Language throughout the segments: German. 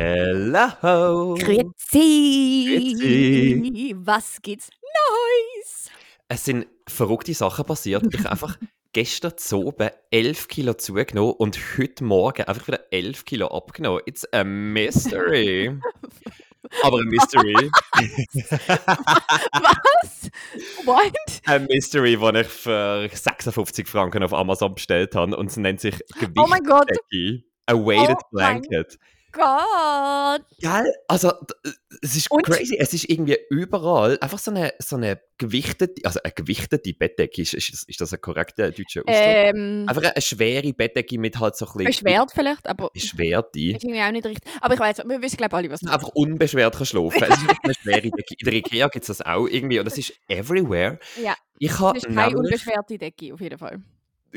Hello! Grüezi! Grüezi. Was gibt's Neues? Es sind verrückte Sachen passiert. Ich habe einfach gestern zu oben 11 Kilo zugenommen und heute Morgen einfach wieder 11 Kilo abgenommen. It's a mystery. Aber ein Mystery. Was? What? ein Mystery, das ich für 56 Franken auf Amazon bestellt habe und es nennt sich Oh mein Gott. A weighted Oh mein blanket. Gott! Geil, also es ist Und? crazy, es ist irgendwie überall einfach so eine, so eine gewichtete, also eine gewichtete Bettdecke, ist, ist, das, ist das ein korrekter deutscher Ausdruck? Ähm, Einfach eine schwere Bettdecke mit halt so ein bisschen beschwert vielleicht, aber Beschwerte. ist irgendwie auch nicht richtig. Aber ich weiß, wir wissen glaube alle, was du Einfach unbeschwert kann schlafen. Es ist eine schwere Decke. In der Ikea gibt es das auch irgendwie und das ist everywhere. Ja, Ich habe Das ist keine nämlich unbeschwerte Decke, auf jeden Fall.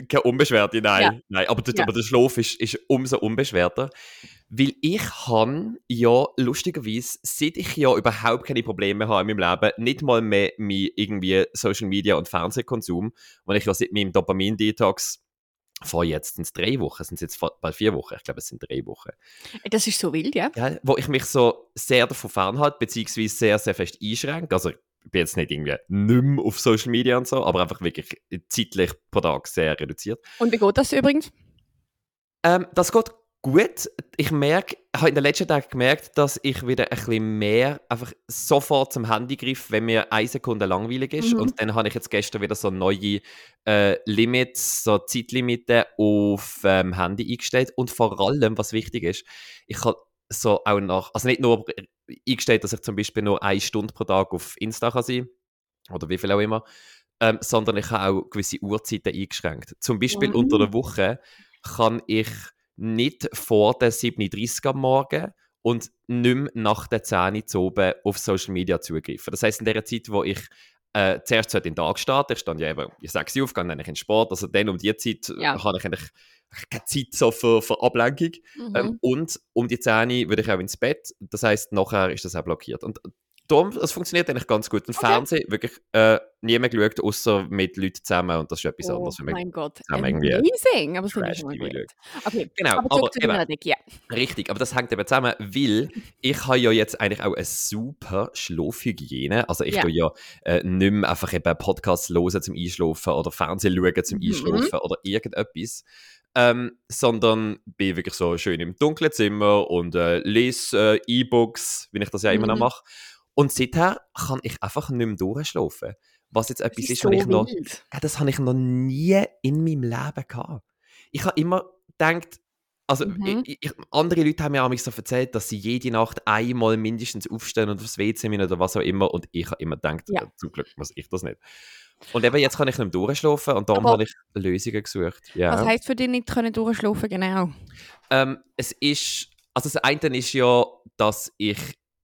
Keine unbeschwerte, nein. Ja. nein aber, der, Ja. aber der Schlaf ist, ist umso unbeschwerter. Weil ich han ja lustigerweise, seit ich ja überhaupt keine Probleme habe in meinem Leben, nicht mal mehr mit irgendwie Social Media und Fernsehkonsum, weil ich ja seit meinem Dopamin-Detox vor jetzt sind es drei Wochen, sind es jetzt bald vier Wochen, ich glaube es sind drei Wochen, Das ist so wild, ja? gell? wo ich mich so sehr davon fernhalte, beziehungsweise sehr, sehr fest einschränke. Also bin jetzt nicht irgendwie nicht mehr auf Social Media und so, aber einfach wirklich zeitlich pro Tag sehr reduziert. Und wie geht das übrigens? Ähm, das geht gut. Ich merke, habe in den letzten Tagen gemerkt, dass ich wieder ein bisschen mehr einfach sofort zum Handy greife, wenn mir eine Sekunde langweilig ist. Mhm. Und dann habe ich jetzt gestern wieder so neue äh, Limits, so Zeitlimiten auf ähm, Handy eingestellt. Und vor allem, was wichtig ist, ich habe so auch nach, also nicht nur eingestellt, dass ich zum Beispiel nur eine Stunde pro Tag auf Insta kann sein oder wie viel auch immer, ähm, sondern ich habe auch gewisse Uhrzeiten eingeschränkt. Zum Beispiel Mhm. unter der Woche kann ich nicht vor der 7.30 Uhr am Morgen und nicht mehr nach der 10 Uhr zu oben auf Social Media zugreifen. Das heisst, in der Zeit, wo ich äh, zuerst sollte in den Tag starten, ich stand ja eben, ich sage sie auf, gehe dann in den Sport, also dann um die Zeit Ja. habe ich eigentlich keine Zeit so für, für Ablenkung. Mhm. Ähm, und um die 10 Uhr würde ich auch ins Bett. Das heisst, nachher ist das auch blockiert. Und darum, das funktioniert eigentlich ganz gut. Und Okay. Fernsehen wirklich äh, niemand geschaut, außer mit Leuten zusammen. Und das ist etwas oh anderes für mich. mein Gott, amazing! Aber das finde ich schon mal Trash-TV gut. Okay, Genau, aber aber eben- ja. Richtig, aber das hängt eben zusammen, weil ich habe ja jetzt eigentlich auch eine super Schlafhygiene. Also ich Ja. tue ja äh, nicht mehr einfach eben Podcasts hören zum Einschlafen oder Fernsehen schauen zum Mhm. Einschlafen oder irgendetwas. Ähm, sondern bin wirklich so schön im dunklen Zimmer und äh, lese äh, E-Books, wie ich das ja immer noch Mhm. mache. Und seither kann ich einfach nicht mehr durchschlafen. Was jetzt etwas Das ist, ist was so ich noch ja, das habe ich noch nie in meinem Leben gehabt. Ich habe immer gedacht, also Mhm. ich, ich, andere Leute haben mir auch so erzählt, dass sie jede Nacht einmal mindestens aufstehen und aufs WC müssen oder was auch immer. Und ich habe immer gedacht, Ja. äh, zum Glück muss ich das nicht. Und eben jetzt kann ich nicht mehr durchschlafen und darum Aber- habe ich Lösungen gesucht. Ja. Was heisst für dich nicht können durchschlafen, genau? Ähm, es ist, also das eine ist ja, dass ich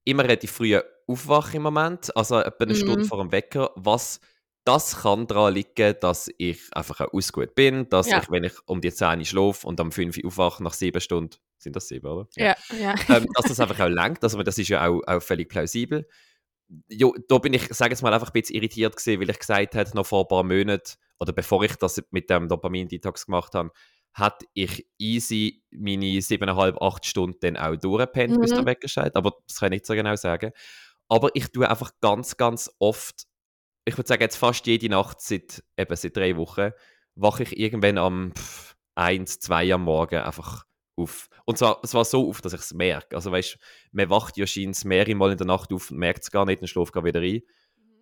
immer relativ früh aufwache im Moment, also etwa eine Mhm. Stunde vor dem Wecker, was das kann daran liegen, dass ich einfach auch ausgeruht bin, dass Ja. ich, wenn ich um die 10 Uhr schlafe und um 5 Uhr aufwache, nach sieben Stunden, sind das sieben, oder? Ja, ja. ähm, dass das einfach auch lenkt, also das ist ja auch, auch völlig plausibel. Jo, da bin ich, sage jetzt mal, einfach ein bisschen irritiert gewesen, weil ich gesagt habe, noch vor ein paar Monaten, oder bevor ich das mit dem Dopamin-Detox gemacht habe, hat ich easy meine siebeneinhalb, acht Stunden dann auch durchgepennt, bis Mhm. der Wecker steht. Aber das kann ich nicht so genau sagen. Aber ich tue einfach ganz, ganz oft, ich würde sagen, jetzt fast jede Nacht seit, eben seit drei Wochen, wache ich irgendwann am pff, 1, 2 am Morgen einfach auf. Und zwar, es war so auf, dass ich es merke. Also weißt man wacht ja scheinbar mehrere Mal in der Nacht auf und merkt es gar nicht und schläft gar wieder ein.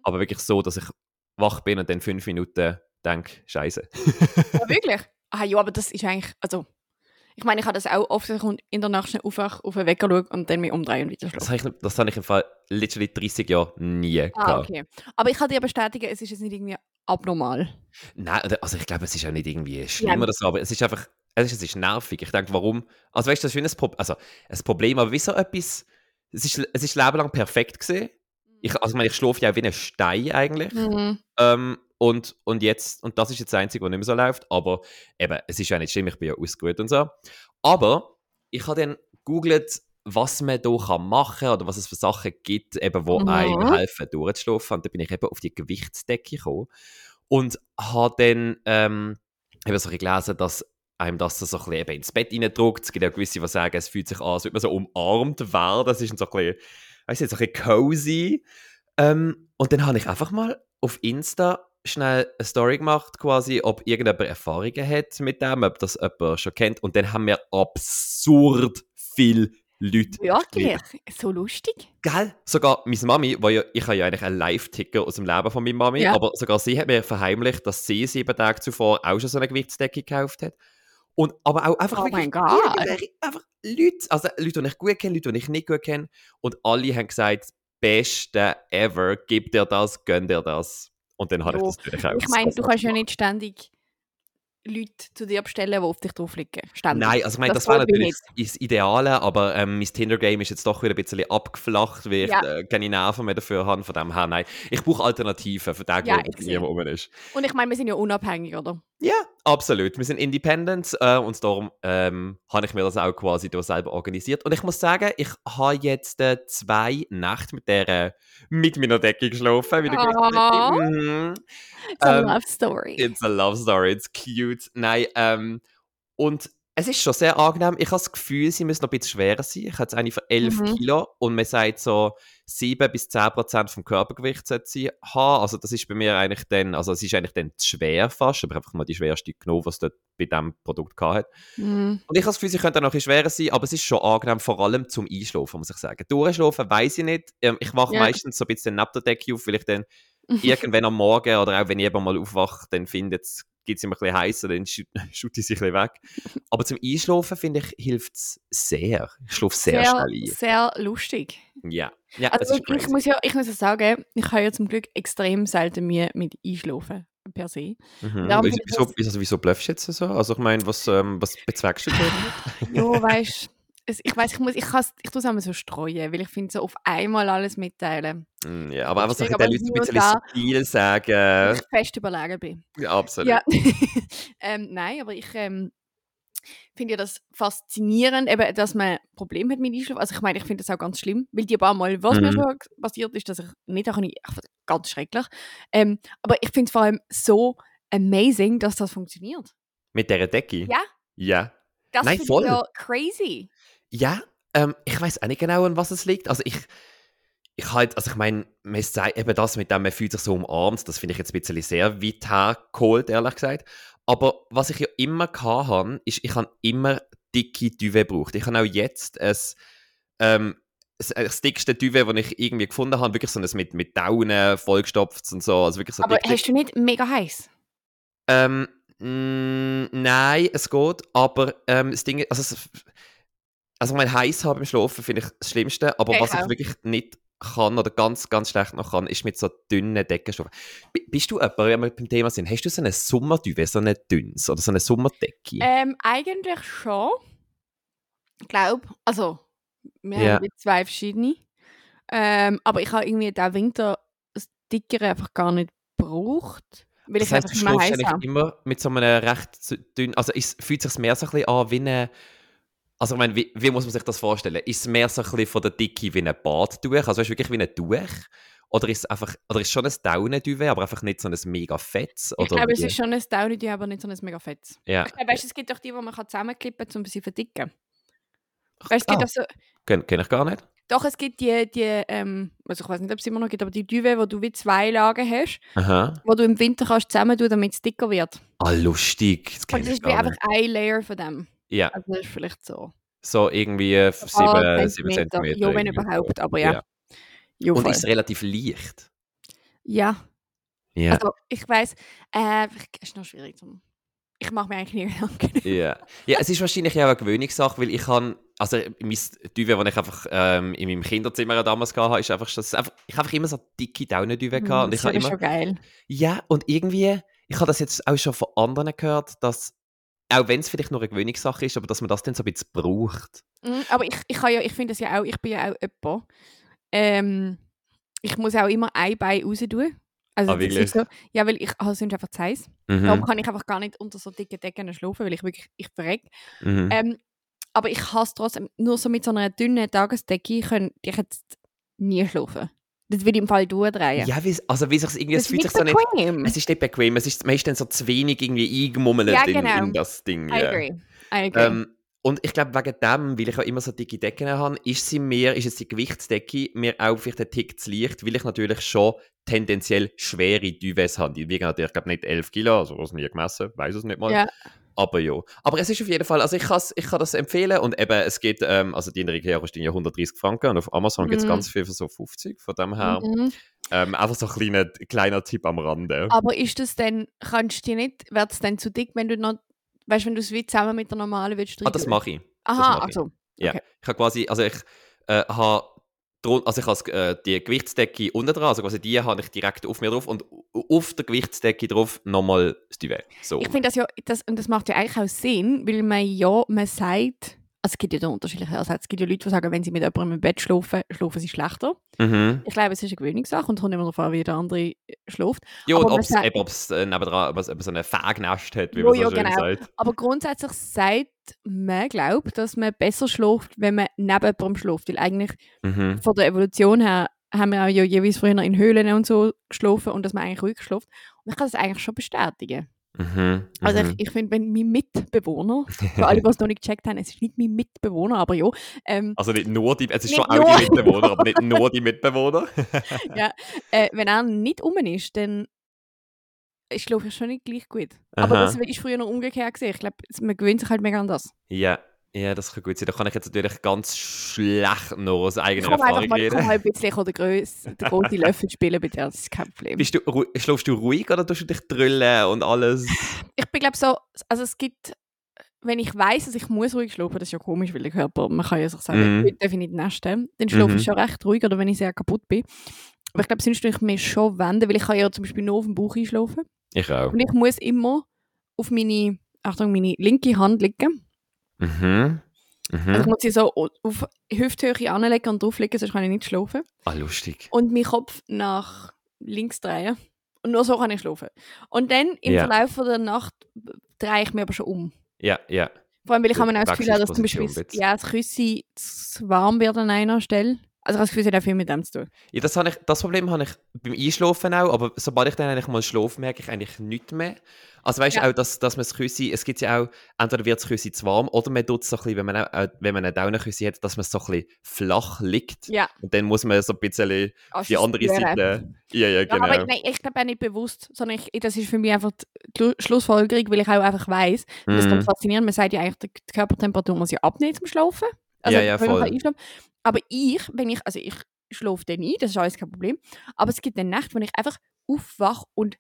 Aber wirklich so, dass ich wach bin und dann fünf Minuten denke, Scheiße. Ja, wirklich? Ah ja, aber das ist eigentlich, also, ich meine, ich habe das auch oft, ich in der Nacht schnell aufwache, auf den Wecker schaue und dann mich umdrehe und wieder Das schlafe. habe ich, das habe ich im Fall literally 30 Jahre nie Ah, gehabt. okay. Aber ich kann dir bestätigen, es ist jetzt nicht irgendwie abnormal. Nein, also ich glaube, es ist auch nicht irgendwie schlimm Ja. oder so, aber es ist einfach, es ist, es ist nervig. Ich denke, warum? Also weißt du, das ist wie ein, Pro also, ein Problem, aber wie so etwas, es ist, es ist Leben lang perfekt gesehen. Ich, also ich meine, ich schlafe ja auch wie ein Stein eigentlich. Mhm. Ähm, und, und jetzt, und das ist jetzt das Einzige, was nicht mehr so läuft, aber eben, es ist ja nicht schlimm, ich bin ja ausgeruht und so. Aber ich habe dann googelt, was man da kann machen oder was es für Sachen gibt, eben, wo Mhm. einem helfen, durchzuschlafen. Und dann bin ich eben auf die Gewichtsdecke gekommen und habe dann ähm, eben so gelesen, dass einem das so ein bisschen eben ins Bett reindrückt. Es gibt auch gewisse, die sagen, es fühlt sich an, als würde man so umarmt werden. Das ist so ein bisschen, weißt du, so ein bisschen cozy. Ähm, und dann habe ich einfach mal auf Insta schnell eine Story gemacht, quasi, ob irgendjemand Erfahrungen hat mit dem, ob das jemand schon kennt. Und dann haben wir absurd viel Leute. Wirklich? So lustig? Gell? Sogar meine Mami, weil ja, ich habe ja eigentlich einen Live-Ticker aus dem Leben von meiner Mami, Ja. aber sogar sie hat mir verheimlicht, dass sie sieben Tage zuvor auch schon so eine Gewichtsdecke gekauft hat. Und aber auch einfach Oh wirklich mein Gott. irgendwelche- einfach Leute, also Leute, die ich gut kenne, Leute, die ich nicht gut kenne. Und alle haben gesagt, beste ever, gib dir das, gönn dir das. Und dann habe ich das natürlich auch Ich meine, du kannst ja nicht ständig Leute zu dir bestellen, die auf dich draufliegen. Ständig. Nein, also ich meine, Das das, wäre natürlich das Ideale, aber ähm, mein Tinder-Game ist jetzt doch wieder ein bisschen abgeflacht, weil Ja. ich äh, keine Nerven mehr dafür habe. Von dem her, nein. Ich brauche Alternativen für den, Ja, wo niemand ist. Und ich meine, wir sind ja unabhängig, oder? Ja, absolut. Wir sind independent äh, und darum ähm, habe ich mir das auch quasi da selber organisiert. Und ich muss sagen, ich habe jetzt äh, zwei Nächte mit der äh, mit meiner Decke geschlafen. Gesagt hast. Mhm. It's a Ähm, love story. It's a love story, it's cute. Nein, ähm, und es ist schon sehr angenehm. Ich habe das Gefühl, sie müssen noch ein bisschen schwerer sein. Ich habe jetzt eine von 11 Mhm. Kilo und man sagt so 7 bis 10 Prozent vom Körpergewicht sollte sie haben. Also das ist bei mir eigentlich dann, also es ist eigentlich dann zu schwer fast, aber einfach mal die schwerste genommen, was dort bei diesem Produkt gehabt hat. Mhm. Und ich habe das Gefühl, sie könnte noch ein bisschen schwerer sein, aber es ist schon angenehm, vor allem zum Einschlafen, muss ich sagen. Durchschlafen weiß ich nicht. Ähm, ich wache Ja. meistens so ein bisschen neben der Decke auf, weil ich dann irgendwann am Morgen oder auch wenn ich eben mal aufwache, dann finde jetzt geht es immer ein bisschen heißer, dann schüt schütte ich sich ein bisschen weg. Aber zum Einschlafen, finde ich, hilft es sehr. Ich schlafe sehr, Sehr, schnell ein. sehr lustig. Ja, ja Also ich muss ja, ich muss ja sagen, ich habe ja zum Glück extrem selten Mühe mit Einschlafen per se. Mhm. Wieso, das- wieso, wieso bluffst du jetzt so? Also ich meine, was, ähm, was bezweckst du damit? Ja, weißt es, ich weiß, ich muss, ich, kann's- ich tue es einmal so streuen, weil ich finde, so auf einmal alles mitteilen, Mm, ja, aber einfach so den Leuten ein bisschen subtil sagen. ich fest überlegen bin. Ja, absolut. Ja. ähm, nein, aber ich ähm, finde ja das faszinierend, eben, dass man Probleme hat mit Einschlafen. Also ich meine, ich finde das auch ganz schlimm, weil die paar Mal, was mir Mhm. schon passiert ist, dass ich nicht auch nicht, ach, ganz schrecklich. Ähm, aber ich finde es vor allem so amazing, dass das funktioniert. Mit dieser Decke? Ja. Ja. Das Nein, ich voll. ja crazy. Ja, ähm, ich weiß auch nicht genau, an was es liegt. Also ich, ich halt, also ich meine, man sagt eben das mit dem, man fühlt sich so umarmt, das finde ich jetzt ein bisschen sehr weit hergeholt, ehrlich gesagt. Aber was ich ja immer habe, ist, ich habe immer dicke Duvet gebraucht. Ich habe auch jetzt ein, ähm, das, dickste Duvet, das ich irgendwie gefunden habe, wirklich so ein mit, mit Daunen vollgestopft und so, also wirklich so Aber dick. hast du nicht mega heiß? Ähm, mh, nein, es geht, aber ähm, das Ding, also, es, also mein heiß haben im Schlafen finde ich das Schlimmste, aber ich was ich auch. wirklich nicht kann oder ganz, ganz schlecht noch kann, ist mit so dünnen Decken schlafen. B bist du jemand, wenn wir beim Thema sind, hast du so eine Sommerdüve, so eine dünnes oder so eine Sommerdecke? Ähm, eigentlich schon. Ich glaube, also, wir Ja. haben zwei verschiedene. Ähm, aber ich habe irgendwie den Winter das dickere einfach gar nicht gebraucht. Weil das ich heisst, einfach du immer schläfst eigentlich immer mit so einem recht dünnen, also es fühlt sich mehr so ein bisschen an wie eine, also ich meine, wie, wie muss man sich das vorstellen? Ist es mehr so ein bisschen von der Dicke wie ein Badtuch, also ist es wirklich wie ein Tuch? Oder ist es einfach, oder ist schon ein Daunenduvet, aber einfach nicht so ein mega fettes? Ich Oder glaube, es ist schon ein Downy, aber nicht so ein mega fettes. ja. Ich glaube, weißt, du, es gibt doch die, die man zusammenklippen kann, um sie verdicken. Weißt, es gibt Ah, auch so, Kenne kenn ich gar nicht. doch, es gibt die, die ähm, also ich weiß nicht, ob es immer noch gibt, aber die Duvet, wo du wie zwei Lagen hast, Aha. wo du im Winter kannst zusammen tun, damit es dicker wird. Ah, lustig. Das Und das ist wie einfach ein Layer von dem. Ja, Also das ist vielleicht so. so irgendwie äh, ein 7 paar sieben Zentimeter. Zentimeter. Ja, wenn überhaupt, aber ja. Ja. Ja, Und ist relativ leicht. ja. Ja. also ich weiß, äh, ist noch schwierig zum. Ich mache mir eigentlich nie Gedanken. Ja. ja, es ist wahrscheinlich auch eine Gewöhnungssache, weil ich kann, also mein Duvet, das ich einfach ähm, in meinem Kinderzimmer damals hatte, ist einfach, das ist einfach ich habe einfach immer so dicke Daunenduvet gehabt und ich das habe ist immer, schon geil. ja, und irgendwie, ich habe das jetzt auch schon von anderen gehört, dass, auch wenn es vielleicht nur eine Gewöhnungssache ist, aber dass man das dann so ein bisschen braucht. Mhm, aber ich, ich, ja, ich finde das ja auch, ich bin ja auch jemand. Ähm, ich muss auch immer ein Bein raus tun. Also Ah, wirklich? so, ja, weil ich habe sonst einfach zu heiß. Darum Mhm. kann ich einfach gar nicht unter so dicken Decken schlafen, weil ich wirklich, ich verreck. Mhm. Ähm, aber ich hasse trotzdem, nur so mit so einer dünnen Tagesdecke kann ich jetzt nie schlafen. Das will ich im Fall durchdrehen. Ja, wie, also wie sich irgendwie, es das fühlt sich so nicht es ist nicht bequem, es ist, man ist dann so zu wenig irgendwie eingemummelt Ja, in, genau. in das Ding. I ja. agree. I agree. Ähm, und ich glaube, wegen dem, weil ich auch immer so dicke Decken habe, ist sie mir, ist es die Gewichtsdecke mir auch vielleicht ein Tick zu leicht, weil ich natürlich schon tendenziell schwere Duvets habe. Die wiegen natürlich, glaube nicht 11 Kilo, also was nie gemessen, weiß es nicht mal. ja. Aber ja. Aber es ist auf jeden Fall, also ich, ich kann das empfehlen und eben, es geht, ähm, also die Ikea kosten ja 130 Franken und auf Amazon gibt es Mhm. ganz viel für so 50, von dem her. Mhm. Ähm, einfach so ein kleiner, kleiner Tipp am Rande. Aber ist das denn, kannst du dir nicht, wird es dann zu dick, wenn du noch, weißt du, wenn du es wie zusammen mit der normalen willst Ah, das mache ich. Aha, also. Ja, Okay. ich habe quasi, also ich äh, habe also ich habe äh, die Gewichtsdecke unten dran, also quasi die habe ich direkt auf mir drauf und auf der Gewichtsdecke drauf nochmal das Duvet. So. Ich finde das ja, das, und das macht ja eigentlich auch Sinn, weil man ja, man sagt, also es gibt ja da unterschiedliche Ansätze. Es gibt ja Leute, die sagen, wenn sie mit jemandem im Bett schlafen, schlafen sie schlechter. mhm. Ich glaube, es ist eine Gewöhnungssache und kommt immer darauf an, wie der andere äh, schläft. Ja, und ob es äh, nebendran es so eine Fägnest hat, wie Jo, man so jo, schön genau. sagt. Aber grundsätzlich sagt man, glaubt, dass man besser schläft, wenn man neben jemandem schläft. Weil eigentlich Mhm. von der Evolution her haben wir ja jeweils früher in Höhlen und so geschlafen und dass man eigentlich ruhig schläft. Und ich kann das eigentlich schon bestätigen. Mhm. Also mhm. ich, ich finde, wenn mein Mitbewohner, für alle, die es noch nicht gecheckt haben, es ist nicht mein Mitbewohner, aber ja, ähm, also nicht nur die, es ist schon auch die Mitbewohner, aber nicht nur die Mitbewohner. äh, wenn er nicht um ist, dann schlafe ich schon nicht gleich gut. Aber Aha. das ist früher noch umgekehrt gesehen. Ich glaube, man gewöhnt sich halt mega an das. ja, ja, das kann gut sein. Da kann ich jetzt natürlich ganz schlecht noch aus eigener Erfahrung mal, reden. mal ein bisschen oder gröss, den grossen Löffel spielen bei dir, das ist kein Problem. Bist du, schläfst du ruhig oder tust du dich drüllen und alles? Ich bin glaube so, also es gibt, wenn ich weiß, dass ich muss ruhig schlafen, das ist ja komisch, weil der Körper, man kann ja sich sagen, Mhm. heute darf ich nicht nesten, dann schlafe Mhm. ich schon recht ruhig oder wenn ich sehr kaputt bin. Aber ich glaube, sonst tue ich mich schon wenden, weil ich kann ja zum Beispiel nur auf dem Bauch einschlafen. Ich auch. Und ich muss immer auf meine, Achtung, meine linke Hand liegen. Mhm. Also ich Mhm. muss sie so auf Hüfthöhe anlegen und drauflegen, sonst kann ich nicht schlafen. Ah, lustig. Und meinen Kopf nach links drehen. Und nur so kann ich schlafen. Und dann im Ja. Verlauf der Nacht drehe ich mich aber schon um. Ja, ja. Vor allem, weil ich habe auch das Gefühl dass zum Beispiel ja, das Küssi zu warm wird an einer Stelle. Also ich habe das Gefühl, es hat auch viel mit dem zu tun. ja das, habe ich, das Problem habe ich beim Einschlafen auch, aber sobald ich dann eigentlich mal schlafe, merke ich eigentlich nichts mehr. Also weißt du Ja. auch, dass, dass man das Küssi, es gibt ja auch, entweder wird das Küssi zu warm oder man tut es so ein bisschen, wenn man, auch, wenn man eine Daunenküssi hat, dass man so ein bisschen flach liegt. Ja. Und dann muss man so ein bisschen die andere. Seite... Ja, ja, Ja, genau. aber nein, ich glaube auch nicht bewusst, sondern ich, das ist für mich einfach die Schlu- Schlussfolgerung, weil ich auch einfach weiss, das ist Mhm. faszinierend, man sagt ja eigentlich, die die Körpertemperatur muss ja abnehmen zum Schlafen. Also Ja, ja, voll. einschlafen. Aber ich, wenn ich, also ich schlafe dann ein, das ist alles kein Problem, aber es gibt eine Nacht, wo ich einfach aufwache und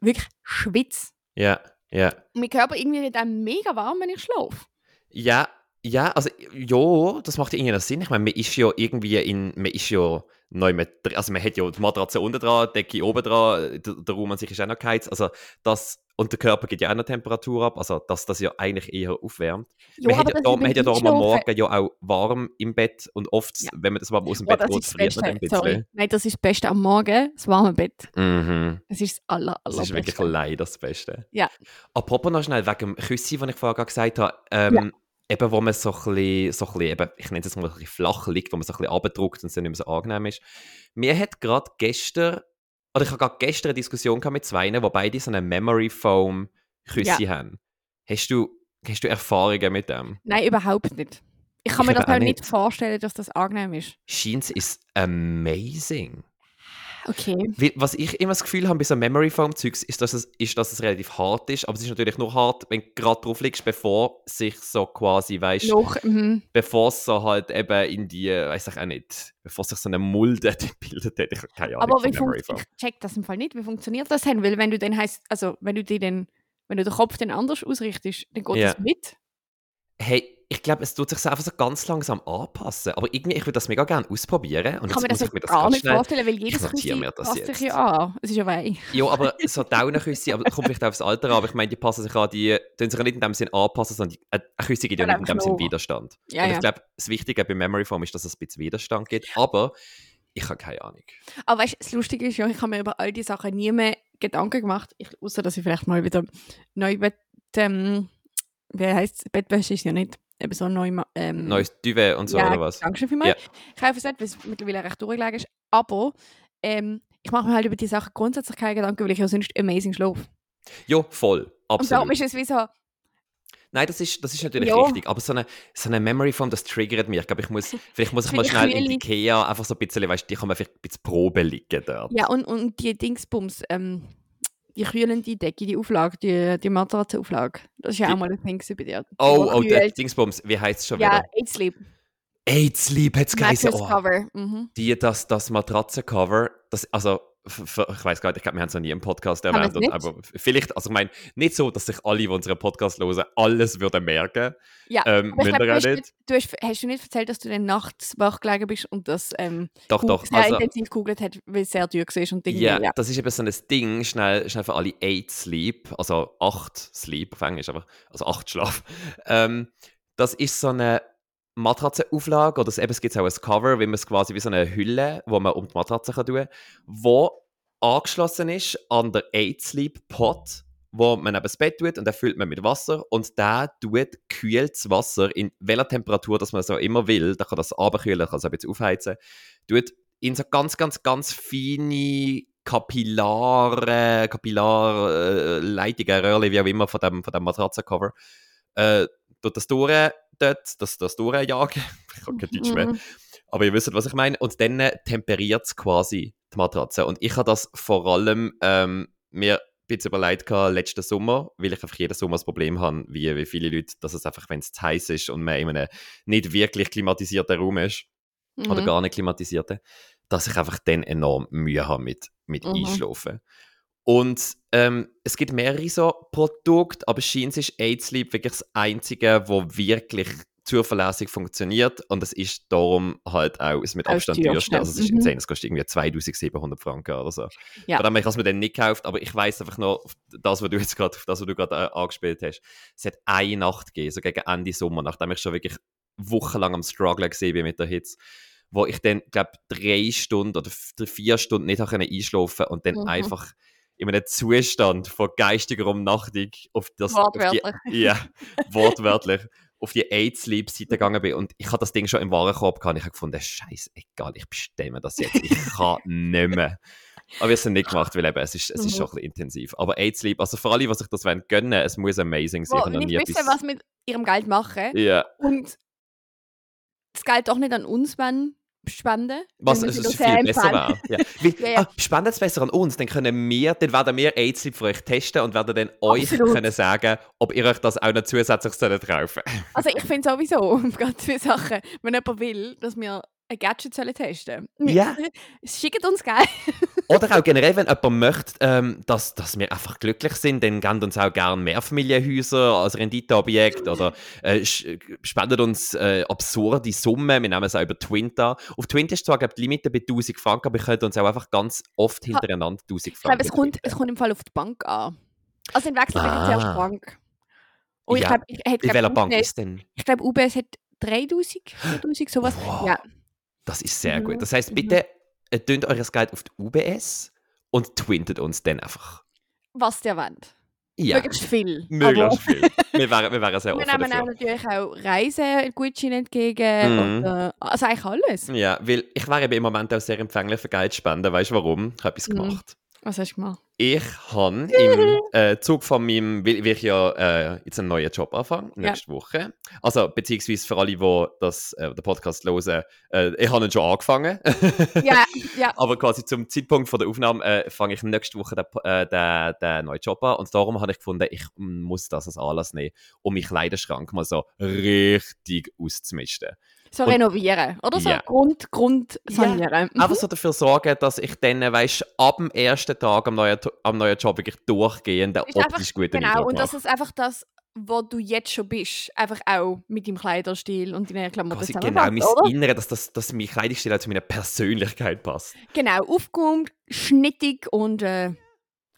wirklich schwitze. Ja, ja. Und mein Körper irgendwie wird dann mega warm, wenn ich schlafe. Ja, ja, also ja, das macht irgendwie Sinn. Ich meine, man ist ja irgendwie in, man ist ja neu mit, also man hat ja die Matratze unten dran, die Decke oben dran, der, der Raum an sich ist auch noch geheizt, also das, und der Körper gibt ja auch noch Temperatur ab, also dass das ja eigentlich eher aufwärmt. Ja, man, hat ja, das da, man hat ja darum am Morgen ja auch warm im Bett und oft, Ja. wenn man das warm aus dem Oh, Bett das geht, das friert man ein Beste. Sorry. bisschen. Nein, das ist das Beste am Morgen, das warme Bett. Mhm. Das ist das aller, Das aller ist wirklich leider das Beste. Ja. Apropos noch schnell wegen dem Küssi, den ich vorher gerade gesagt habe, ähm, eben wo man so ein bisschen, so ein bisschen eben, ich nenne es mal ein bisschen flach liegt, wo man so ein bisschen abdruckt und es dann nicht mehr so angenehm ist. Mir hat gerade gestern, oder ich habe gerade gestern eine Diskussion mit zwei, wo beide so eine Memory Foam Küssi haben. Hast du, hast du Erfahrungen mit dem? Nein, überhaupt nicht. Ich kann Ich mir das auch nicht. vorstellen, dass das angenehm ist. Scheint ist amazing. Okay. Weil, was ich immer das Gefühl habe bei so Memory Foam Zeugs ist, dass es, ist, dass es relativ hart ist, aber es ist natürlich nur hart, wenn du gerade drauf liegst, bevor sich so quasi, weißt Noch, mhm. bevor es so halt eben in die, weiß ich auch nicht, bevor sich so eine Mulde gebildet hat. Ich habe keine Ahnung Aber wie Memory Foam. ich check das im Fall nicht, wie funktioniert das denn? Weil wenn du dann heißt, also wenn du die dann, wenn du den Kopf dann anders ausrichtest, dann geht Ja. das mit. Hey, ich glaube, es tut sich einfach so ganz langsam anpassen. Aber irgendwie, ich würde das mega gerne ausprobieren. Und kann mir jetzt das, muss ich mir das gar nicht schnell... vorstellen, weil jedes Küssi mir das passt sich jetzt. ja an. Es ist ja weich. Ja, aber so Daunenküsse, aber kommt vielleicht aufs Alter an, aber ich meine, die passen sich an, die tun sich nicht in dem Sinn anpassen, sondern die, äh, eine Küsse gibt ja nicht in dem Sinn. Widerstand. Ja, und ich glaube, das Wichtige bei Memory Foam ist, dass es ein bisschen Widerstand gibt, aber ich habe keine Ahnung. Aber weißt du, das Lustige ist ja, ich habe mir über all die Sachen nie mehr Gedanken gemacht, ich, außer dass ich vielleicht mal wieder neu Bett, ähm, wie heißt es, Bettwäsche ist ja nicht, eben so neu, ähm, Neues Duvet und so, ja, oder was? Danke schön vielmals. Ich habe gesagt, weil es mittlerweile recht durchgelegen ist. Aber ähm, ich mache mir halt über die Sachen grundsätzlich keine Gedanken, weil ich ja sonst amazing schlafe. Ja, voll. Und Absolut. darum ist es wie so, Nein, das ist, das ist natürlich Ja. richtig. Aber so eine, so eine Memory Foam, das triggert mich. Ich glaube, ich muss, vielleicht muss ich mal schnell in die Ikea einfach so ein bisschen, weißt du, die kann man vielleicht ein bisschen Probe liegen dort. ja, und, und die Dingsbums, ähm, die kühlende Decke, die Auflage, die, die Matratzenauflage, das ist ja Die- auch mal ein Ding bei dir. Oh, oh, der. Dingsbums, wie heißt es schon Ja, wieder? Eight Sleep. Eight Sleep hat es geheißen. Oh, Cover. Mhm. die, das, das Matratzencover, das, also, ich weiß gar nicht, ich glaube, wir haben es noch nie im Podcast erwähnt. und- Aber vielleicht, also ich meine, nicht so, dass sich alle, die unseren Podcast hören, alles würden merken. Ja, Ähm, aber ich glaub, du, hast, nicht. nicht- du hast, hast du nicht erzählt, dass du dann nachts wach gelegen bist und das ähm, Doch, doch. sehr Also, intensiv gegoogelt hat, weil es sehr teuer war und Dinge. Ja, ja. das ist eben so ein Ding, schnell, schnell für alle 8 Sleep, also 8 Sleep auf Englisch, aber, also 8 Schlaf. Ähm, das ist so eine Matratzenauflage, oder eben, es gibt auch ein Cover, wie man es quasi wie so eine Hülle, wo man um die Matratze kann tun kann, wo angeschlossen ist an der 8 Sleep Pot, wo man neben das Bett tut und den füllt man mit Wasser und der tut kühltes Wasser in welcher Temperatur, dass man es auch immer will, da kann das abkühlen, kann es ein bisschen aufheizen, tut in so ganz, ganz, ganz feine Kapillare, Kapillarleitungen, Röhrchen, wie auch immer, von dem, von dem Matratzencover, äh, tut das durch, dort, das, das durchjagen. ich kann kein Deutsch mehr. Mhm. Aber ihr wisst, was ich meine. Und dann äh, temperiert es quasi die Matratze. Und ich habe das vor allem ähm, mir ein bisschen überlegt gehabt, letzten Sommer, weil ich einfach jeden Sommer das Problem habe, wie, wie viele Leute, dass es einfach, wenn es zu heiß ist und man in einem nicht wirklich klimatisierten Raum ist, oder Mhm. gar nicht klimatisierten, dass ich einfach dann enorm Mühe habe mit, mit Mhm. Einschlafen. Und ähm, es gibt mehrere so Produkte, aber scheint ist 8 Sleep wirklich das einzige, wo wirklich zuverlässig funktioniert und es ist darum halt auch ist mit Abstand teuerste. Also es ist Mhm. insane, es kostet irgendwie 2700 Franken oder so. Ja. Von dem ich habe es mir dann nicht gekauft, aber ich weiß einfach noch, auf das, was du jetzt gerade, das, was du gerade äh, angespielt hast, es hat eine Nacht gegeben, so gegen Ende Sommer, nachdem ich schon wirklich wochenlang am Struggle gesehen bin mit der Hitze, wo ich dann, glaube drei Stunden oder vier Stunden nicht einschlafen und dann Mhm. einfach in einem Zustand von geistiger Umnachtung auf das auf Wortwörtlich. die, ja, wortwörtlich auf die Eight Sleep Seite gegangen bin und ich habe das Ding schon im Warenkorb gehabt und ich habe gefunden, scheiße, egal, ich bestemme das jetzt, ich kann nicht mehr. Aber wir haben es nicht gemacht, weil eben, es ist, es ist Mhm. schon ein bisschen intensiv. Aber Eight Sleep, also für alle, die sich das wollen, gönnen, es muss amazing sein. Ich Wo habe noch nie wissen, was mit ihrem Geld machen ja, und das Geld doch nicht an uns wollen spenden. was sehr viel besser wäre. Ja. Weil, Ja, ja. Ah, es besser an uns, dann können wir, dann werden wir Sleep für euch testen und werden dann euch können sagen, ob ihr euch das auch noch zusätzlich sollt kaufen Also ich finde sowieso ganz viele Sachen, wenn jemand will, dass wir ein Gadget sollen testen Ja. Schickt uns Geld. Oder auch generell, wenn jemand möchte, ähm, dass, dass wir einfach glücklich sind, dann gebt uns auch gerne Mehrfamilienhäuser als Renditeobjekt oder äh, spendet uns äh, absurde Summen. Wir nehmen es auch über Twinta. Auf Twinta ist zwar glaub, die Limite bei 1000 Franken, aber ihr könnt uns auch einfach ganz oft hintereinander 1000 Ich glaube, Franken es kommt, es kommt im Fall auf die Bank an. Also in Wechsel ah. zuerst Ah. Bank. Und ich Ja, glaube, ich Bank UBS, ist denn? ich glaube, UBS hat 3000, 4000, sowas. Wow. Ja, Das ist sehr Mhm. gut. Das heißt, Mhm. bitte äh, tönt euer Geld auf die UBS und twintet uns dann einfach. was der wollt. Ja, Möglichst viel. möglichst viel. Wir wären, wir wären sehr offen wir nehmen dafür. auch natürlich auch Reisegutscheine entgegen. Mhm. Oder, also eigentlich alles. Ja, weil ich wäre eben im Moment auch sehr empfänglich für Geld spenden. Weißt du warum? Ich habe etwas Mhm. gemacht. Was hast du gemacht? Ich habe im äh, Zug von meinem, weil, ich ja äh, jetzt einen neuen Job anfange, Ja. nächste Woche. Also, beziehungsweise für alle, die das, äh, den Podcast hören, äh, ich habe ihn schon angefangen. Ja, ja. Aber quasi zum Zeitpunkt von der Aufnahme äh, fange ich nächste Woche den, äh, den, den neuen Job an. Und darum habe ich gefunden, ich muss das als Anlass nehmen, um meinen Kleiderschrank mal so richtig auszumisten. So Und- renovieren. Oder so Ja. Grund, Grund sanieren. Mhm. Einfach so dafür sorgen, dass ich dann, weißt ab dem ersten Tag am neuen, am neuen Job wirklich durchgehend einen Ist einfach- optisch guten Genau, Eindruck und das mache. ist einfach das, wo du jetzt schon bist. Einfach auch mit deinem Kleiderstil und deinen Klamotten Quasi genau, mein oder? Innere, dass, das, dass mein Kleidungsstil auch zu meiner Persönlichkeit passt. Genau, aufgeräumt, schnittig und äh,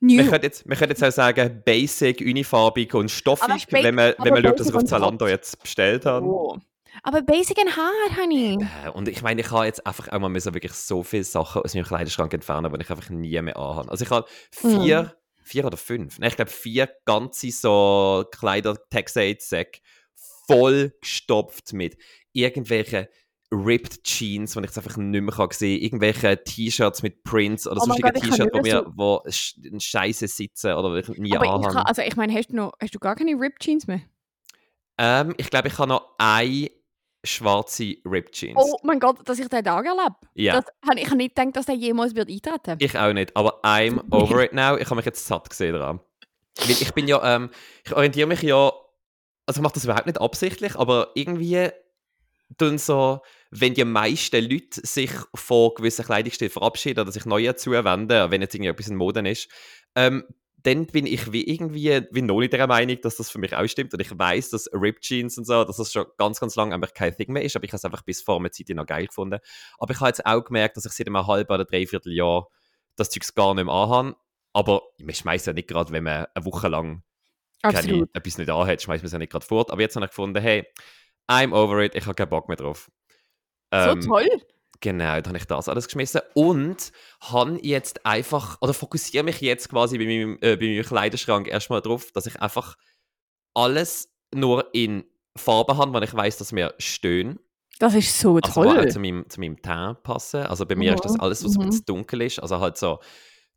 Wir new. können, jetzt, wir können jetzt auch sagen, basic, unifarbig und stoffig, wenn man, wenn man schaut, dass ich auf Zalando jetzt bestellt habe. Oh. Aber basic and hard, honey. Und ich meine, ich habe jetzt einfach auch mal müssen wirklich so viele Sachen aus meinem Kleiderschrank entfernen, die ich einfach nie mehr anhabe. Also ich habe vier, Mhm. vier oder fünf, nein, ich glaube vier ganze so kleider texade säcke voll gestopft mit irgendwelchen ripped Jeans, die ich jetzt einfach nicht mehr kann sehen kann. Irgendwelche T-Shirts mit Prints oder Oh sonstige ich T-Shirts, wo nicht mir so- wo scheiße sitzen oder ich nie Aber ich, anhaben. kann, also ich meine, hast du, noch, hast du gar keine Ripped Jeans mehr? Ähm, ich glaube, ich habe noch eine schwarze Ripped Jeans. Oh mein Gott, dass ich den Tag erlebe. ja. Das, ich habe nicht gedacht, dass der jemals wird eintreten Ich auch nicht, aber I'm over it now. Ich habe mich jetzt satt gesehen daran. Weil ich bin ja, ähm, ich orientiere mich ja, also ich mache das überhaupt nicht absichtlich, aber irgendwie tun so, wenn die meisten Leute sich von gewissen Kleidungsstilen verabschieden oder sich neue zuwenden, wenn jetzt irgendwie etwas in Mode ist, ähm, dann bin ich wie irgendwie wie noch nicht der Meinung, dass das für mich auch stimmt. Und ich weiß, dass Ripped Jeans und so, dass das schon ganz, ganz lange einfach kein Thing mehr ist, aber ich habe es einfach bis vor einer Zeit noch geil gefunden. Aber ich habe jetzt auch gemerkt, dass ich seit einem halben oder dreiviertel Jahr das Zeugs gar nicht mehr anhabe. Aber man schmeißt ja nicht gerade, wenn man eine Woche lang keine, etwas nicht anhat, schmeißt man es ja nicht gerade fort. Aber jetzt habe ich gefunden, hey, I'm over it, ich habe keinen Bock mehr drauf. Ähm, so toll. Genau, dann habe ich das alles geschmissen und habe jetzt einfach, oder fokussiere mich jetzt quasi bei meinem, äh, bei meinem Kleiderschrank erstmal darauf, dass ich einfach alles nur in Farben habe, weil ich weiß, dass mir stehen. Das ist so Also toll. auch zu meinem, zu meinem Teint passen. Also bei mir ist das Mhm, alles, was so ein mhm. bisschen dunkel ist. Also halt so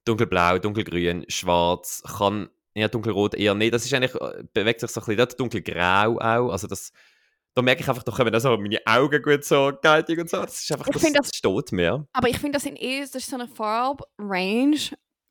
dunkelblau, dunkelgrün, schwarz, kann, ja, dunkelrot eher nicht. Das ist eigentlich, äh, bewegt sich so ein bisschen dort, dunkelgrau auch. Also das, da merke ich einfach, da kommen dann so meine Augen gut so geltig und so. Das ist einfach, Ich das, finde, das steht mir. Aber ich finde, das eh, das ist so eine Farbe-Range,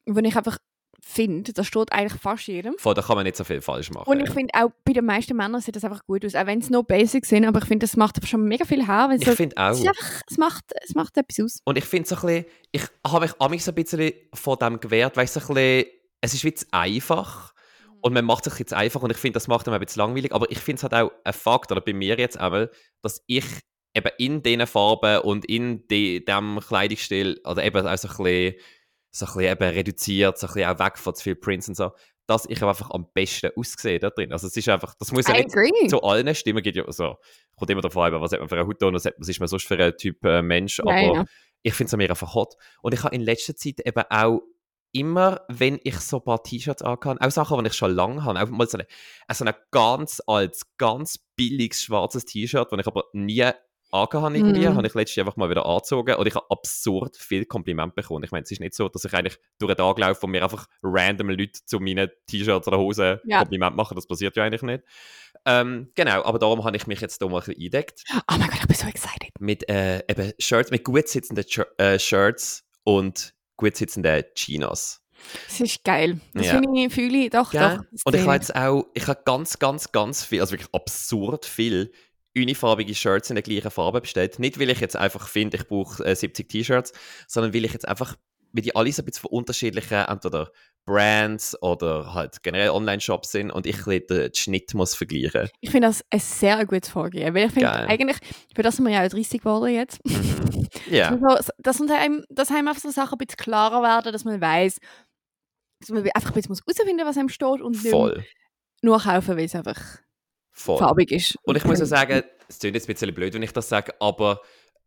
wo ich einfach finde, das steht eigentlich fast jedem. Von da kann man nicht so viel falsch machen. Und ich ja. finde auch bei den meisten Männern sieht das einfach gut aus, auch wenn es noch Basics sind, aber ich finde, das macht schon mega viel her. Ich so, finde es, auch. einfach, es, macht, es macht etwas aus. Und ich finde so ein bisschen, ich habe mich amigs so ein bisschen von dem gewehrt, weil es so ein bisschen, es ist wie einfach. Und man macht sich jetzt einfach und ich finde, das macht einem ein bisschen langweilig. Aber ich finde es halt auch ein Fakt, oder bei mir jetzt einmal, dass ich eben in diesen Farben und in de, dem Kleidungsstil, oder eben auch so ein bisschen, so ein bisschen eben reduziert, so ein bisschen auch weg von zu viel Prints und so, dass ich einfach am besten aussehe da drin. Also es ist einfach, das muss ja nicht agree. zu allen Stimmen geht ja so. Kommt immer davon an, was hat man für einen Hautton, was, hat- was ist man sonst für ein Typ äh, Mensch. Ja, aber ja. ich finde es an mir einfach hot. Und ich habe in letzter Zeit eben auch immer, wenn ich so ein paar T-Shirts anhabe, auch Sachen, die ich schon lange habe, auch mal so ein so ein ganz altes, ganz billiges schwarzes T-Shirt, das ich aber nie angehabt habe, irgendwie, Mhm. habe ich letztes Jahr einfach mal wieder angezogen und ich habe absurd viel Kompliment bekommen. Ich meine, es ist nicht so, dass ich eigentlich durch den Tag laufe und mir einfach random Leute zu meinen T-Shirts oder Hosen Ja. Kompliment machen, das passiert ja eigentlich nicht. Ähm, genau, aber darum habe ich mich jetzt hier mal ein bisschen eingedeckt Oh mein Gott, ich bin so excited. mit äh, eben Shirts, mit gut sitzenden Shir- äh, Shirts und gut sitzenden Chinos. Das ist geil. Das Ja. finde ich, fühle ich doch, doch. Und ich habe jetzt auch, ich habe ganz, ganz, ganz viel, also wirklich absurd viel unifarbige Shirts in der gleichen Farbe bestellt. Nicht, weil ich jetzt einfach finde, ich brauche äh, 70 T-Shirts, sondern weil ich jetzt einfach, weil die alle so ein bisschen von unterschiedlichen, entweder Brands oder halt generell Online-Shops sind und ich bisschen den Schnitt muss vergleichen. Ich finde das ein sehr gutes Vorgehen. Weil ich finde eigentlich, für das sind wir ja auch 30 geworden jetzt. Mhm. Ja, Also, dass, uns einem, dass einem einfach so Sachen ein bisschen klarer werden, dass man weiß, dass man einfach ein bisschen muss herausfinden was einem steht und voll. nur kaufen, weil es einfach Voll. farbig ist. Und ich muss ja sagen, es klingt jetzt ein bisschen blöd, wenn ich das sage, aber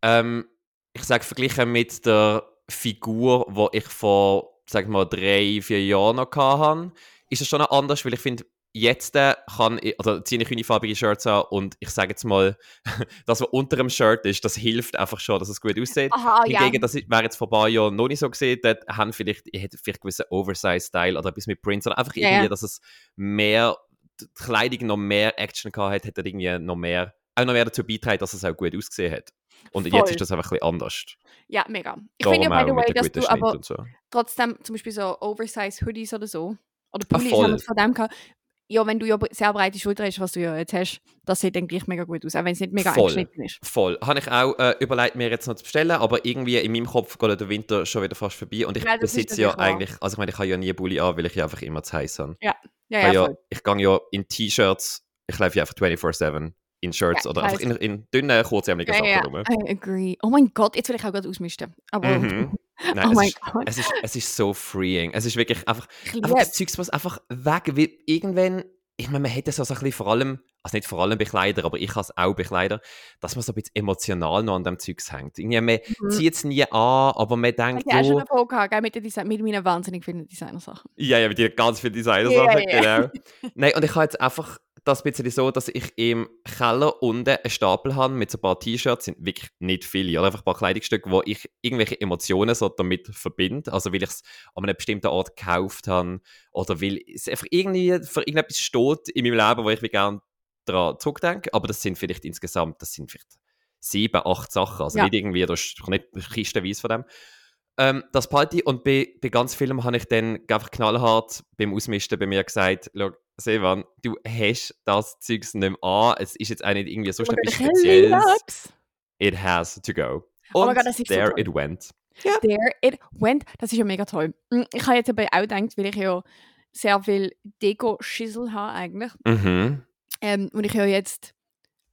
ähm, ich sage, verglichen mit der Figur, die ich vor, sag mal, drei, vier Jahren noch hatte, ist es schon anders, weil ich finde, jetzt äh, kann ich, oder ziehe ich unifarbige Shirts an und ich sage jetzt mal, das, was unter dem Shirt ist, das hilft einfach schon, dass es gut aussieht. Aha, ja. Hingegen, das wäre jetzt vor ein paar Jahren noch nicht so gesehen, dort haben vielleicht, ich hätte vielleicht gewissen Oversize-Style oder etwas mit Prints oder einfach Ja, irgendwie, ja. dass es mehr, die Kleidung noch mehr Action gehabt hat, hätte irgendwie noch mehr, auch noch mehr dazu beitragen, dass es auch gut ausgesehen hat. Und Voll. jetzt ist das einfach ein bisschen anders. Ja, mega. Ich Darum finde ja, by the way, dass du aber so. trotzdem zum Beispiel so Oversize Hoodies oder so, oder Ah, Pullis voll. haben wir von dem gehabt. Ja, wenn du ja sehr breite Schultern hast, was du ja jetzt hast, das sieht dann gleich mega gut aus, auch wenn es nicht mega Voll. eingeschnitten ist. Voll. Habe ich auch äh, überlegt, mir jetzt noch zu bestellen, aber irgendwie in meinem Kopf geht der Winter schon wieder fast vorbei und ich Ja, ist besitze ja eigentlich, also ich meine, ich habe ja nie Bulli an, weil ich ja einfach immer zu heiß habe. Ja, ich, ja, habe ja, voll. ich gehe ja in T-Shirts, ich laufe ja einfach 24-7 in Shirts Ja, oder ich einfach in, in dünnen, kurzärmeligen Ja, Sachen ja, rum. I agree. Oh mein Gott, jetzt will ich auch gerade ausmisten. Aber, Mhm. Nein, oh es, ist, es, ist, es ist so freeing. Es ist wirklich einfach, ich einfach das Zeugs muss einfach weg, weil irgendwann, ich meine, man hätte so, so ein bisschen vor allem, also nicht vor allem Bekleider, aber ich es auch Bekleider, dass man so ein bisschen emotional noch an dem Zeugs hängt. Irgendwie, man Mhm. zieht es nie an, aber man Ich denkt, habe auch schon oh, eine Folge gehabt, mit, den Design mit meinen wahnsinnig vielen Designer-Sachen. ja, ja, mit dir ganz viele Designer-Sachen, Ja, ja. genau. Nein, und ich habe jetzt einfach das ein bisschen so, dass ich im Keller unten einen Stapel habe mit so ein paar T-Shirts, sind wirklich nicht viele, oder einfach ein paar Kleidungsstücke, wo ich irgendwelche Emotionen so damit verbinde, also weil ich es an einem bestimmten Ort gekauft habe oder weil es einfach irgendwie für irgendetwas steht in meinem Leben, wo ich gerne daran zurückdenke, aber das sind vielleicht insgesamt, das sind vielleicht sieben, acht Sachen, also Ja. nicht irgendwie, da ist nicht kistenweise von dem. Ähm, das Party und bei, bei ganz vielen habe ich dann einfach knallhart beim Ausmisten bei mir gesagt, Sevan, du hast das Zeugs nicht mehr an, es ist jetzt auch nicht irgendwie so Oh mein etwas Spezielles. It has to go. Oh mein Und Gott, das ist so there toll. it went. There it went. Das ist ja mega toll. Mm, Ich habe jetzt aber auch gedacht, weil ich ja sehr viel Deko-Schissel habe eigentlich. Mhm. Ähm, und ich ja jetzt,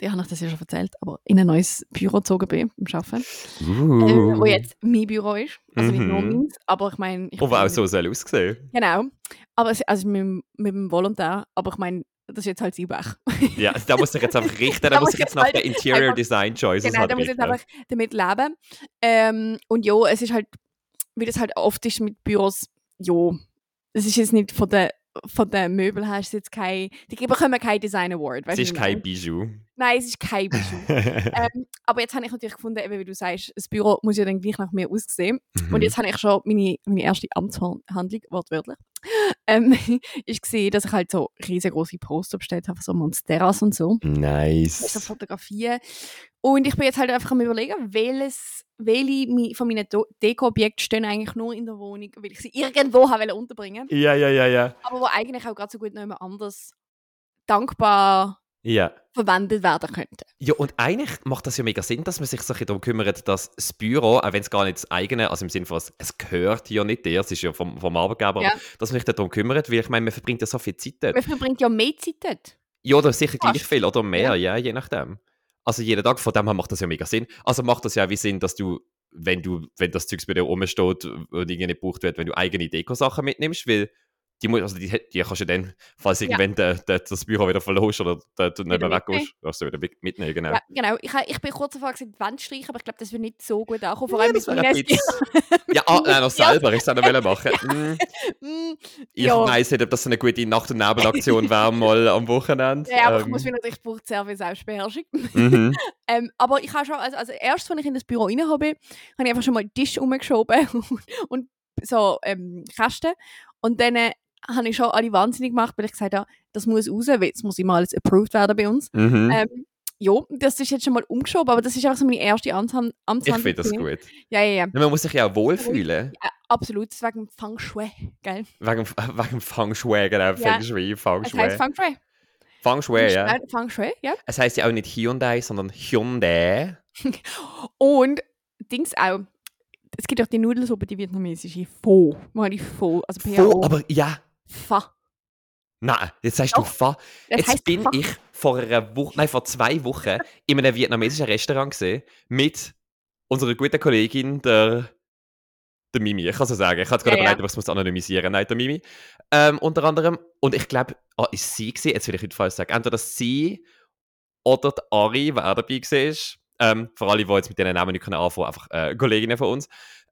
ich habe ich das ja schon erzählt, aber in ein neues Büro gezogen bin beim Arbeiten. Uh. Ähm, wo jetzt mein Büro ist. Also nicht nur Mhm. meins, aber ich meine... ich Und auch so soll aussehen. Genau. Aber es, also mit, mit dem Volontär, aber ich meine, das ist jetzt halt Weg. Ja, da muss ich jetzt einfach richten, da Da muss ich jetzt nach halt den Interior einfach- Design Choices Genau, halt da muss ich jetzt einfach damit leben. Ähm, und ja, es ist halt, wie das halt oft ist mit Büros, ja, es ist jetzt nicht von der von den Möbeln ist es jetzt kein, die bekommen keinen Design Award. Es du, ist kein? Bijou. Nein, es ist kein Bijou. ähm, aber jetzt habe ich natürlich gefunden, eben wie du sagst, das Büro muss ja dann gleich nach mir aussehen. Mhm. Und jetzt habe ich schon meine, meine erste Amtshandlung, wortwörtlich, ähm, ist gesehen, dass ich halt so riesengroße Poster bestellt habe, so Monsteras und so. so Nice. Fotografien. Und ich bin jetzt halt einfach am überlegen, welches, welche von meinen Deko-Objekten stehen eigentlich nur in der Wohnung, weil ich sie irgendwo habe unterbringen Ja, ja, ja, ja. aber wo eigentlich auch gerade so gut noch jemand anders dankbar Ja. verwendet werden könnte. Ja, und eigentlich macht das ja mega Sinn, dass man sich so darum kümmert, dass das Büro, auch wenn es gar nicht das eigene, also im Sinne von, es- gehört ja nicht dir, es ist ja vom, vom Arbeitgeber, Ja. dass man sich darum kümmert, weil ich meine, man verbringt ja so viel Zeit dort. Man verbringt ja mehr Zeit dort. Ja, oder sicher Fast. gleich viel oder mehr, ja. je nachdem. Also jeden Tag, von dem her macht das ja mega Sinn. Also macht das ja auch wie Sinn, dass du, wenn du, wenn das Zeugs bei dir rumsteht und irgendwie nicht gebraucht wird, wenn du eigene Deko-Sachen mitnimmst, weil die, also die, die kannst du dann, falls Ja. irgendwann der, der, das Büro wieder verlierst oder der, du nicht mehr weg mitnehmen. gehst, kannst du wieder mit- mitnehmen, genau. Ja, genau. Ich, ich bin kurz davor gesagt, Wand streichen, aber ich glaube, das wird nicht so gut ankommen. Vor Ja, allem mit meinen bisschen- Ja, ah, nein, noch selber, ich soll noch wollen machen. Mm, Mm, Ich Ja. weiss nicht, ob das eine gute Nacht- und Nebelaktion wäre, mal am Wochenende. Ja, aber ich Ähm, muss mir natürlich, ich brauche sehr viel Selbstbeherrschung. mhm. Ähm, aber ich habe schon, also, also erst, als ich in das Büro rein habe, habe ich einfach schon mal den Tisch umgeschoben und, und so ähm, Kästen. Und dann äh, habe ich schon alle wahnsinnig gemacht, weil ich gesagt habe, das muss raus, weil jetzt muss immer alles approved werden bei uns. Mhm. Ähm, ja, das ist jetzt schon mal umgeschoben, aber das ist einfach so meine erste Amtshand ich Amtshandlung. finde das gut. Ja, ja, ja. Man muss sich ja auch wohlfühlen. ja absolut, das ist wegen Feng Shui, gell? Wegen, wegen Feng Shui, genau. Feng Shui, Feng Es Shui. heißt Feng Shui. Feng Shui, ja. Feng- Shui, ja. Es heißt ja auch nicht Hyundai, sondern Hyundai. Und Dings auch, es gibt auch die Nudelsuppe, die vietnamesische Pho. Mal die Pho, also Pho, P-H-O. aber ja. Pho. Nein, jetzt sagst du Doch, Pho. Das Jetzt bin Pho. ich vor einer Woche, nein, vor zwei Wochen in einem vietnamesischen Restaurant gesehen mit unserer guten Kollegin, der, der Mimi. Ich kann so sagen. Ich hatte gerade Ja, ja. überlegt, ob ich es muss anonymisieren Nein, der Mimi. Ähm, unter anderem. Und ich glaube, ah, ist sie gewesen? Jetzt will ich nicht falsch sagen. Entweder sie oder die Ari, wer auch dabei war. Ähm, für alle, die jetzt mit diesen Namen nicht können anfangen, einfach äh, Kolleginnen von uns.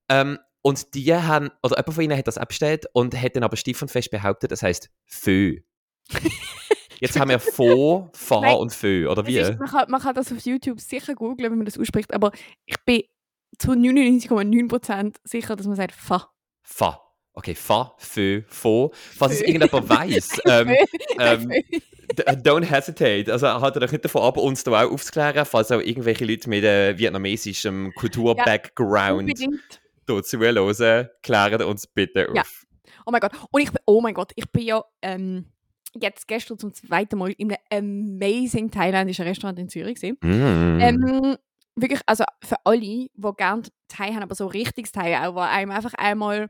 Ähm, und die haben, oder jemand von ihnen hat das abgestellt und hat dann aber steif und fest behauptet, es heisst Fö. Jetzt haben wir Fo, Fa und Fö, oder wie? Ist, man, kann, man kann das auf YouTube sicher googeln, wenn man das ausspricht, aber ich bin zu 99,9% sicher, dass man sagt Pho. Fa. Okay, Fa, Fö, Fo. Falls es irgendjemand weiss, ähm, ähm, d- don't hesitate. Also haltet euch nicht davon ab, uns da auch aufzuklären, falls auch irgendwelche Leute mit äh, vietnamesischem Kultur-Background Unbedingt. hier zuhören, klären uns bitte auf. Ja. Oh mein Gott. Und ich bin, oh mein Gott, ich bin ja ähm, jetzt gestern zum zweiten Mal in einem amazing thailändischen Restaurant in Zürich gewesen. Mm. Ähm, wirklich, also für alle, die gerne Thai haben, aber so richtiges Thai auch, wo einem einfach einmal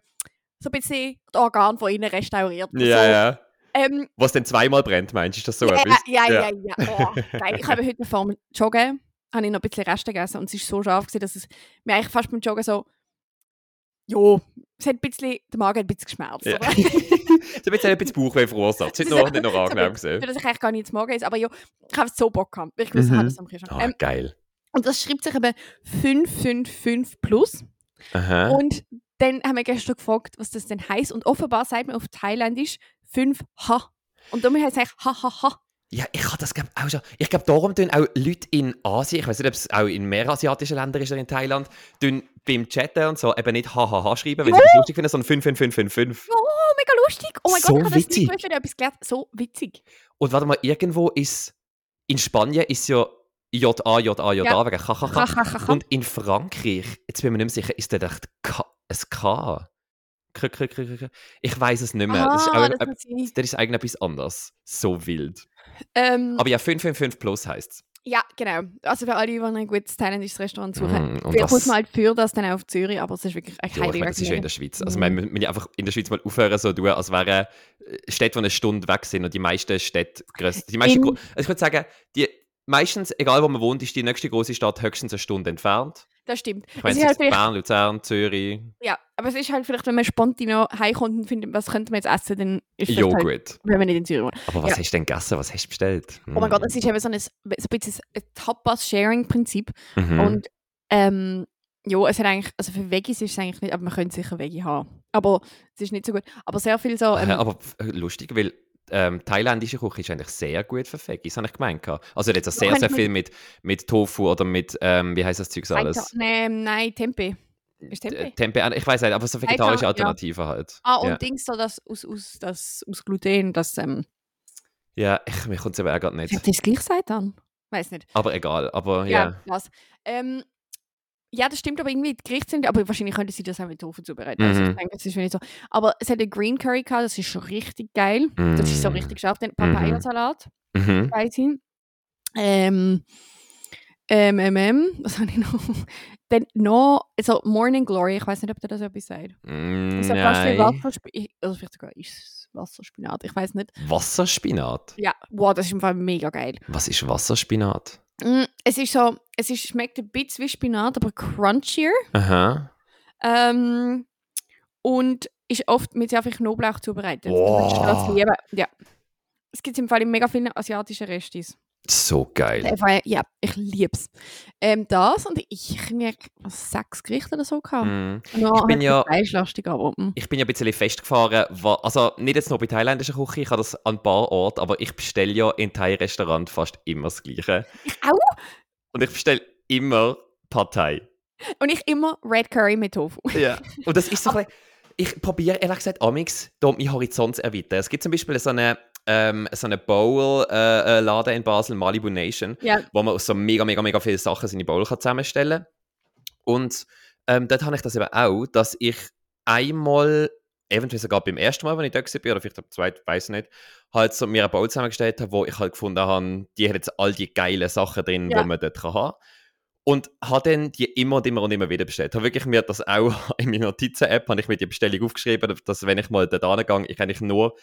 so ein bisschen das Organ von innen restauriert. ja, so, ja. Ähm, Was denn zweimal brennt, meinst du? Ist das so ja, etwas? ja, ja, ja. Oh, geil. Ich habe heute vor dem Joggen habe ich noch ein bisschen Reste gegessen und es ist so scharf gewesen, dass es mir eigentlich fast beim Joggen so jo, es hat ein bisschen, der Magen hat ein bisschen geschmerzt. Ja. oder? so ein bisschen, ein bisschen Bauchweh verursacht. Es nicht noch, nicht noch angenehm Für gesehen. das ich eigentlich gar nicht ins Magen ist, aber ja, ich habe so Bock gehabt. Ich wusste, Mhm. ich habe das am Kühlschrank. Ah, Ähm, geil. und das schreibt sich eben 555 plus. Aha. Und dann haben wir gestern gefragt, was das denn heißt. Und offenbar sagt man auf Thailändisch 5H. Und damit heißt es eigentlich ha ha ha. Ja, ich habe das glaub, auch schon. Ich glaube, darum tun auch Leute in Asien, ich weiß nicht, ob es auch in mehr asiatischen Ländern ist oder in Thailand, tun beim Chatten und so eben nicht hahaha schreiben, wenn sie es lustig finden, sondern 55555. Oh, mega lustig. Oh mein So Gott, ich habe das nicht gewusst, wenn ich etwas gelernt So witzig. Und warte mal, irgendwo ist, in Spanien ist ja JA, JA, JA, Ja. wegen KKK. Und in Frankreich, jetzt bin ich mir nicht mehr sicher, ist der echt K, ein K? K, K, K, K. Ich weiß es nicht mehr. das ist auch, Ah, ein- das das ist eigentlich etwas anderes. So wild. Ähm, Aber ja, 555 plus heisst es. ja, genau. Also für alle, die ein gutes thailändisches Restaurant suchen. Mm, Vielleicht das- muss man halt für das dann auch auf Zürich, aber es ist wirklich ein Ja, ich meine, das ist ja in der. Schweiz. Also, wir müssen einfach in der Schweiz mal aufhören, so tun, als wären äh, Städte, die eine Stunde weg sind und die meisten Städte. Die meisten In- also ich würde sagen, die, meistens, egal wo man wohnt, ist die nächste große Stadt höchstens eine Stunde entfernt. Das stimmt. Ich meine, Es es ist halt ist vielleicht, Bern, Luzern, Zürich, ja, aber es ist halt vielleicht, wenn man spontan noch heimkommt und findet, was könnte man jetzt essen, dann ist das halt, Joghurt. wenn man nicht in Zürich wohnt. Aber was Ja. hast du denn gegessen? Was hast du bestellt? Oh mein Gott, es ist eben so ein, so ein bisschen ein Tapas-Sharing-Prinzip. Mhm. Und ähm, ja, es hat eigentlich, also für Veggies ist es eigentlich nicht, aber man könnte sicher Veggie haben. Aber es ist nicht so gut. Aber sehr viel so. Ähm, Äh, aber f- lustig, weil ähm, thailändische Küche ist eigentlich sehr gut für Veggies, habe ich gemeint. Also jetzt auch sehr, sehr ich viel mit, mit Tofu oder mit, ähm, wie heißt das Zeug alles? Aita- Nein, nein, Tempe. Ist Tempe? Tempe, ich weiß nicht, aber so vegetarische ja. Alternativen halt. ah, und ja. Dings so das aus, aus, das aus Gluten, das ähm, Ja, ich, mir kommt es aber auch gerade nicht. hat das gleich gesagt dann? Weiß nicht. Aber egal, aber ja. Ja. Ähm, ja, das stimmt, aber irgendwie die Gerichte sind, aber wahrscheinlich könnte sie das auch mit Tofu zubereiten. Also ich Mhm. denke, das ist nicht so. Aber es hat einen Green Curry gehabt, das ist schon richtig geil. Das ist so Mm. richtig scharf. Den Papayasalat, Mhm. weiß ich. Ähm, ähm, ähm, ähm, was habe ich noch? Dann noch, also Morning Glory, ich weiß nicht, ob dir das etwas sagt. Mm, Das ist ja fast wie. Wasserspinat, also vielleicht sogar ist es Wasserspinat, ich weiß nicht. Wasserspinat? Ja, wow, das ist im Fall mega geil. Was ist Wasserspinat? Mm, es ist so, es ist, schmeckt ein bisschen wie Spinat, aber crunchier. Aha. Ähm, und ist oft mit sehr viel Knoblauch zubereitet. Wow. Das ist liebe. Ja. Es gibt im Fall in mega vielen asiatischen Restis. So geil. Einfach, ja, ich liebe es. Ähm, das und ich mir sechs Gerichte oder so gehabt. Mm. No, Ich bin ja- fleischlastig, aber. Ich bin ja ein bisschen festgefahren, also nicht jetzt nur bei thailändischer Küche, ich habe das an ein paar Orten, aber ich bestelle ja in Thai-Restaurant fast immer das Gleiche. ich auch. Und ich bestelle immer Pad Thai. Und ich immer Red Curry mit Tofu. Ja. Und das ist so ein bisschen, ich probiere ehrlich gesagt amix da meinen Horizont zu erweitern. Es gibt zum Beispiel so eine, ähm, so eine Bowl-Laden in Basel, Malibu Nation, Ja, wo man aus so mega, mega, mega viele Sachen seine Bowl kann zusammenstellen kann. Und ähm, dort habe ich das eben auch, dass ich einmal, eventuell sogar beim ersten Mal, wenn ich dort war, oder vielleicht beim zweiten, weiß nicht, halt so mir eine Bowl zusammengestellt habe, wo ich halt gefunden habe, die hat jetzt all die geilen Sachen drin, Ja. die man dort kann haben und habe dann die immer und immer und immer wieder bestellt. Habe wirklich mir das auch in meiner Notizen-App, habe ich mir die Bestellung aufgeschrieben, dass wenn ich mal dort hingehe, ich eigentlich nur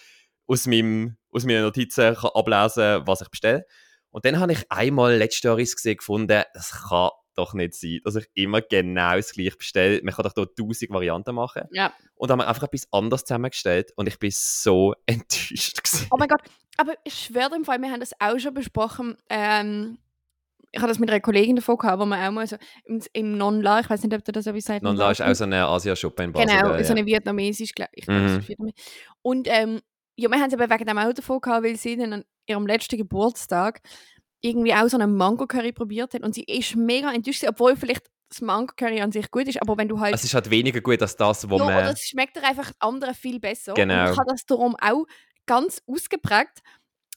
aus, meinem, aus meinen Notizen kann ablesen was ich bestelle. Und dann habe ich einmal letztes Jahr gesehen gefunden, das kann doch nicht sein, dass ich immer genau das gleiche bestelle. Man kann doch hier tausend Varianten machen. ja. Und dann haben wir einfach etwas anderes zusammengestellt und ich bin so enttäuscht. Gewesen. Oh mein Gott, aber ich schwöre im Fall, wir haben das auch schon besprochen. Ähm, ich habe das mit einer Kollegin davon gehabt, wo wir auch mal so im, im Non-La, ich weiß nicht, ob du das so wie sagt. Non La ist auch so eine Asia-Shop in Basel. Genau, ja, so eine vietnamesisch, glaube ich. glaub, Mhm. Und ähm, ja, wir haben es eben wegen dem Auto davon gehabt, weil sie dann an ihrem letzten Geburtstag irgendwie auch so einen Mango-Curry probiert hat und sie ist mega enttäuscht, obwohl vielleicht das Mango-Curry an sich gut ist, aber wenn du halt Es ist halt weniger gut als das, wo ja, man... oder es schmeckt dir einfach andere viel besser. Genau. Und ich habe das darum auch ganz ausgeprägt,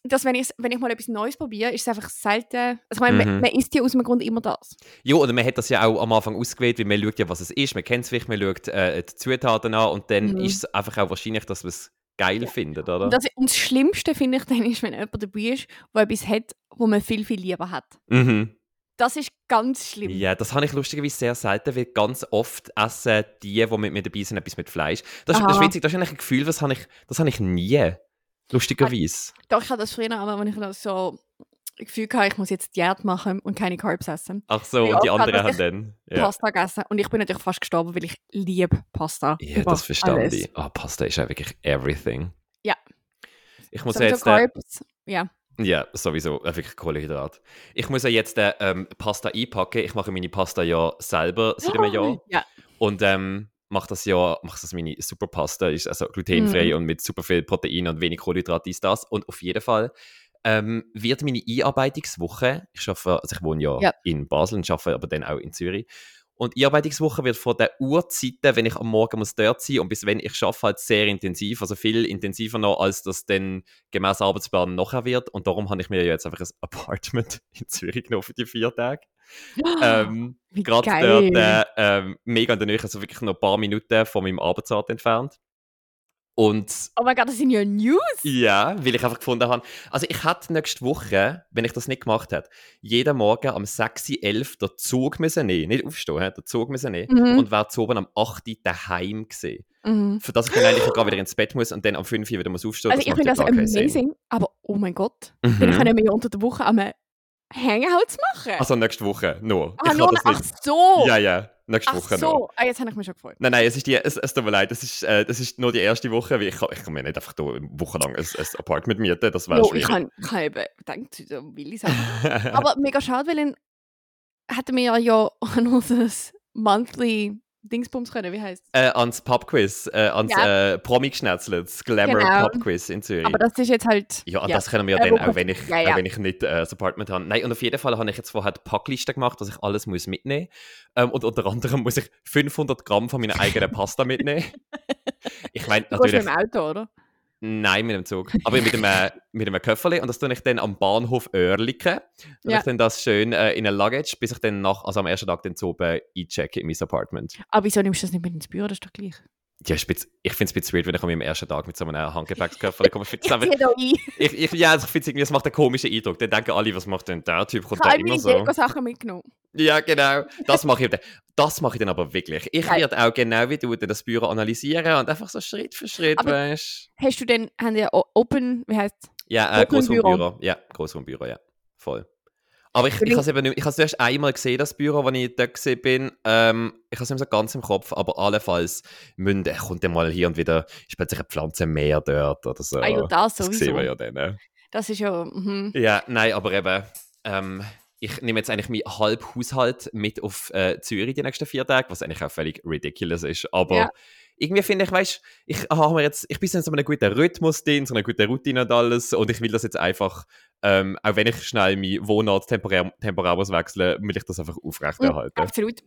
dass wenn ich, wenn ich mal etwas Neues probiere, ist es einfach selten. Also ich meine, Mhm. man, man isst ja aus dem Grund immer das. Ja, oder man hat das ja auch am Anfang ausgewählt, weil man schaut ja, was es ist, man kennt es vielleicht, man schaut äh, die Zutaten an und dann Mhm. ist es einfach auch wahrscheinlich, dass man es geil Ja. findet, oder? Und das, und das Schlimmste finde ich dann ist, wenn jemand dabei ist, der etwas hat, wo man viel, viel lieber hat. mhm. Das ist ganz schlimm. Ja, das habe ich lustigerweise sehr selten, weil ganz oft essen die, die mit mir dabei sind, etwas mit Fleisch. Das, ist- das ist witzig, das ist eigentlich ein Gefühl, das habe ich, das habe ich nie. Lustigerweise. Doch, ich hatte das früher aber, wenn ich das so Gefühl hatte, ich muss jetzt Diät machen und keine Carbs essen. Ach so, und die anderen haben dann. Ja, Pasta gegessen. Und ich bin natürlich fast gestorben, weil ich liebe Pasta. ja über das verstehe ich. Ah, Pasta ist ja wirklich everything. Ja. Ich muss So, ja so jetzt. Äh, Carbs, ja. Ja, sowieso, äh, wirklich Kohlenhydrat. Ich muss ja jetzt äh, ähm, Pasta einpacken. Ich mache meine Pasta ja selber seit einem Jahr. Ja. Und ähm, mache das ja, mache das meine Superpasta, ist also glutenfrei Mhm. und mit super viel Protein und wenig Kohlenhydrat, dies, das. Und auf jeden Fall ähm, wird meine Einarbeitungswoche, ich arbeite, also ich wohne ja, Ja. in Basel und arbeite aber dann auch in Zürich, und die Einarbeitungswoche wird von den Uhrzeiten, wenn ich am Morgen muss dort sein und bis wenn ich arbeite, halt sehr intensiv, also viel intensiver noch, als das dann gemäß Arbeitsplan nachher wird. Und darum habe ich mir jetzt einfach ein Apartment in Zürich genommen für die vier Tage. Ähm, Wie Gerade dort äh, ähm, mega in der Nähe, also wirklich noch ein paar Minuten von meinem Arbeitsort entfernt. Und Oh mein Gott, das sind ja News. ja, weil ich einfach gefunden habe, also ich hätte nächste Woche, wenn ich das nicht gemacht hätte, jeden Morgen am 6.11 den Zug müssen nehmen, nicht aufstehen, den Zug müssen nehmen Mhm. und wäre zu oben am 8. daheim gesehen. Mhm. Für das ich dann eigentlich gerade wieder ins Bett muss und dann am 5. wieder muss aufstehen. Also ich finde das keinen Sinn. amazing, aber oh mein Gott, dann Mhm. können wir ja unter der Woche einmal Hangouts machen. Also nächste Woche, nur. ah, nur, das ach so. Ja, ja, nächste ach Woche so. noch. Ah, jetzt habe ich mich schon gefreut. Nein, nein, es, ist die, es, es tut mir leid, das ist, äh, das ist nur die erste Woche, weil ich kann, ich kann mir nicht einfach da wochenlang ein, ein Apartment mieten, das wäre Jo, ich schwierig. kann, ich kann eben gedacht, so will ich sagen. Aber mega schade, weil dann hätten wir ja an unser Monthly Dingsbums können, wie heißt äh, ans Pubquiz, äh, ans äh, Promi-Geschnetzle, das Glamour Genau. Pubquiz in Zürich. Aber das ist jetzt halt. ja, ja. das können wir Äh, dann, auch wenn ich, ja, ja. Auch wenn ich nicht äh, das Apartment habe. Nein, und auf jeden Fall habe ich jetzt vorher die Packliste gemacht, dass ich alles muss mitnehmen muss. Ähm, und unter anderem muss ich 500 Gramm von meiner eigenen Pasta mitnehmen. Ich meine, Du natürlich, dem Auto, oder? Nein, mit dem Zug, aber mit einem, äh, mit einem Köfferli und das tue ich dann am Bahnhof Oerlikon. Und Ja. ich dann das schön äh, in ein Luggage, bis ich dann nach, also am ersten Tag dann zu oben einchecke in mein Apartment. Aber wieso nimmst du das nicht mit ins Büro? Das ist doch gleich. Ja, ich finde es ein bisschen weird, wenn ich an meinem ersten Tag mit so einem Handgepäcksköfferli komme. Ich finde Ich es einfach- ich, ich, ja, ich finde irgendwie, es macht einen komischen Eindruck. Dann denken alle, was macht denn der Typ? Ich Kommt habe der all immer so? Deko-Sachen mitgenommen. Ja, genau. Das mache ich dann. Das mache ich dann aber wirklich. Ich Geil. werde auch genau wie du das Büro analysieren und einfach so Schritt für Schritt, Aber- weißt Hast du denn, haben die Open, wie heißt Ja, äh. Großraumbüro. Ja, Großraumbüro, ja. Voll. Aber ich, ich habe es eben nicht, ich habe es erst einmal gesehen, das Büro, als ich dort gesehen bin. Ähm, ich habe es nicht so ganz im Kopf, aber allenfalls müssen, äh, kommt dann mal hier und wieder, ist plötzlich eine Pflanze mehr dort oder so. Ah ja, das das sehen wir ja dann. äh. Das ist ja, mhm. Ja, nein, aber eben, ähm, ich nehme jetzt eigentlich meinen halben Haushalt mit auf äh, Zürich die nächsten vier Tage, was eigentlich auch völlig ridiculous ist. Aber Ja. irgendwie finde ich, weißt ich habe mir jetzt, ich bin in so einem guten Rhythmus drin, so einer guten Routine und alles und ich will das jetzt einfach, ähm, auch wenn ich schnell meinen Wohnort temporär, temporär muss wechseln, will ich das einfach aufrechterhalten. absolut.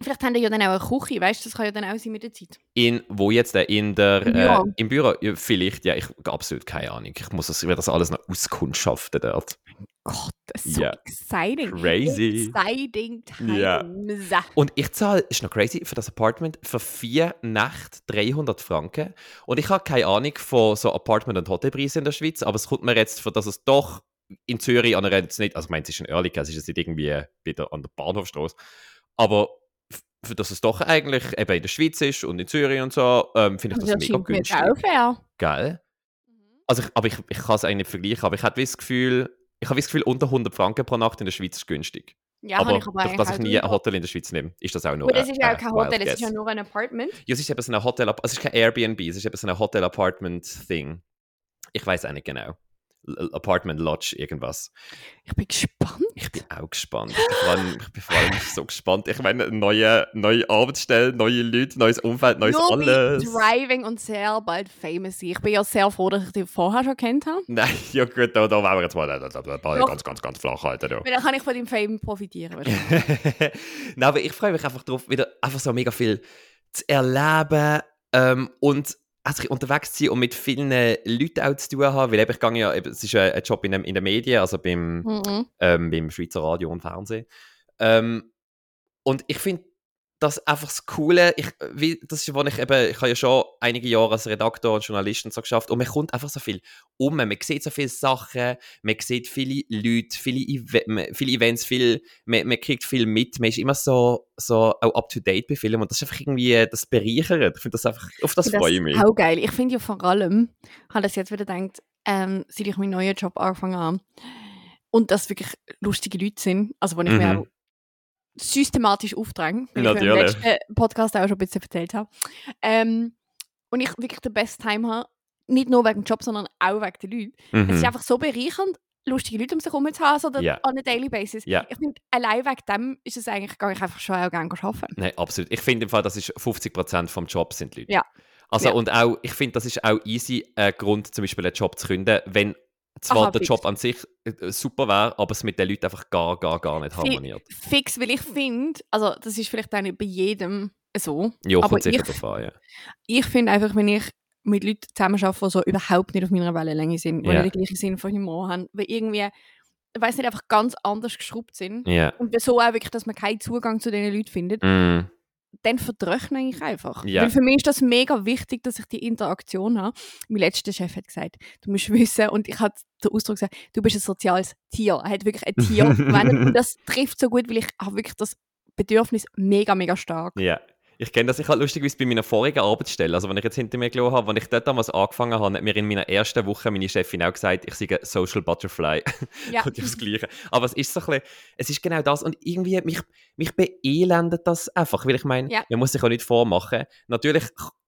Vielleicht haben die ja dann auch eine Küche, weißt du, das kann ja dann auch sein mit der Zeit. In, wo jetzt? Äh, in der, Im äh, Büro. Im Büro? Ja, vielleicht, ja, ich habe absolut keine Ahnung. Ich muss das, ich werde das alles noch auskundschaften dort. Gott, das ist so Ja. exciting. Crazy. Exciting times. Ja. Und ich zahle, ist noch crazy, für das Apartment für vier Nächte 300 Franken. Und ich habe keine Ahnung von so Apartment- und Hotelpreisen in der Schweiz, aber es kommt mir jetzt, für dass es doch in Zürich an einer jetzt nicht, also ich meine, es ist in Oerlikon, es ist jetzt nicht irgendwie wieder an der Bahnhofstraße, aber für dass es doch eigentlich eben in der Schweiz ist und in Zürich und so, ähm, finde ich das, das mega scheint mir günstig. auch fair. Geil. Also ich, aber ich, ich kann es eigentlich nicht vergleichen, aber ich habe das Gefühl, ich habe das Gefühl, unter 100 Franken pro Nacht in der Schweiz ist günstig. Ja, aber ich aber durch eigentlich das ich auch nie ein. Hotel in der Schweiz nehme, ist das auch nur Aber das ist ja ein kein Hotel, wild das ist ja nur ein Apartment. Ja, es ist eben so ein Hotel, es ist kein Airbnb, es ist eben so ein Hotel-Apartment-Thing. Ich weiß auch nicht genau. Apartment Lodge, irgendwas. Ich bin gespannt. Ich bin auch gespannt. Ich bin vor allem, ich bin vor allem so gespannt. Ich meine, neue, neue Arbeitsstellen, neue Leute, neues Umfeld, neues Nur alles. Driving und sehr bald famous sein. Ich bin ja sehr froh, dass ich dich vorher schon kennt habe. Nein, ja gut, da, da wollen wir jetzt mal, da, da, da, ganz, ganz, ganz flach halten. Weil dann kann ich von deinem Fame profitieren. Nein, aber ich freue mich einfach darauf, wieder einfach so mega viel zu erleben ähm, und also unterwegs zu sein und mit vielen Leuten auch zu tun haben, weil eben, ich gehe ja, es ist ein Job in, in den Medien, also beim, mhm. ähm, beim Schweizer Radio und Fernsehen. Ähm, und ich finde das einfach das Coole, ich, wie, das ist, wo ich eben, ich habe ja schon einige Jahre als Redakteur und Journalist und so geschafft und man kommt einfach so viel um, man sieht so viele Sachen, man sieht viele Leute, viele, viele Events, viel, man, man kriegt viel mit, man ist immer so, so auch up-to-date bei Filmen und das ist einfach irgendwie, das bereichert, ich finde das einfach, auf das, freue ich mich. Auch geil. Ich finde ja vor allem, ich habe das jetzt wieder gedacht, ähm, seit ich meinen neuen Job angefangen habe, und dass wirklich lustige Leute sind, also wo ich mir Mhm. auch systematisch aufdränge, wie ich ja im Natürlich. letzten Podcast auch schon ein bisschen erzählt habe. Ähm, und ich wirklich den best Time habe, nicht nur wegen dem Job, sondern auch wegen den Leuten. Es ist Mhm. einfach so bereichernd, lustige Leute um sich herum zu haben, so Ja. on a daily basis. Ja. Ich finde, allein wegen dem ist es eigentlich, gehe ich einfach schon auch gerne arbeiten. Nein, absolut. Ich finde im Fall, das ist 50% vom Job sind Leute. Ja. Also Ja. und auch, ich finde, das ist auch easy ein Grund, zum Beispiel einen Job zu gründen, wenn zwar Aha, der fix. Job an sich äh, super wäre, aber es mit den Leuten einfach gar, gar, gar nicht harmoniert. Fix, weil ich finde, also das ist vielleicht auch nicht bei jedem so, Ja, aber kommt sicher ich- an, ja. ich finde einfach, wenn ich mit Leuten zusammenarbeite, die so überhaupt nicht auf meiner Wellenlänge sind, die Ja. nicht den gleichen Sinn von Humor haben, weil irgendwie, ich weiß nicht, einfach ganz anders geschraubt sind Ja. und so auch wirklich, dass man keinen Zugang zu diesen Leuten findet, Mm, dann verdröchne ich einfach. Ja. Weil für mich ist das mega wichtig, dass ich die Interaktion habe. Mein letzter Chef hat gesagt, du musst wissen, und ich habe den Ausdruck gesagt, du bist ein soziales Tier. Er hat wirklich ein Tier verwendet und das trifft so gut, weil ich habe wirklich das Bedürfnis mega, mega stark. ja. Ich kenne das, ich habe lustigerweise bei meiner vorigen Arbeitsstelle, also wenn ich jetzt hinter mir gelassen habe, als ich dort damals angefangen habe, hat mir in meiner ersten Woche meine Chefin auch gesagt, ich sei ein Social Butterfly. Ja. Und das Gleiche. Aber es ist so ein bisschen, es ist genau das und irgendwie, mich, mich beelendet das einfach, weil ich meine, Ja. man muss sich auch nicht vormachen. Natürlich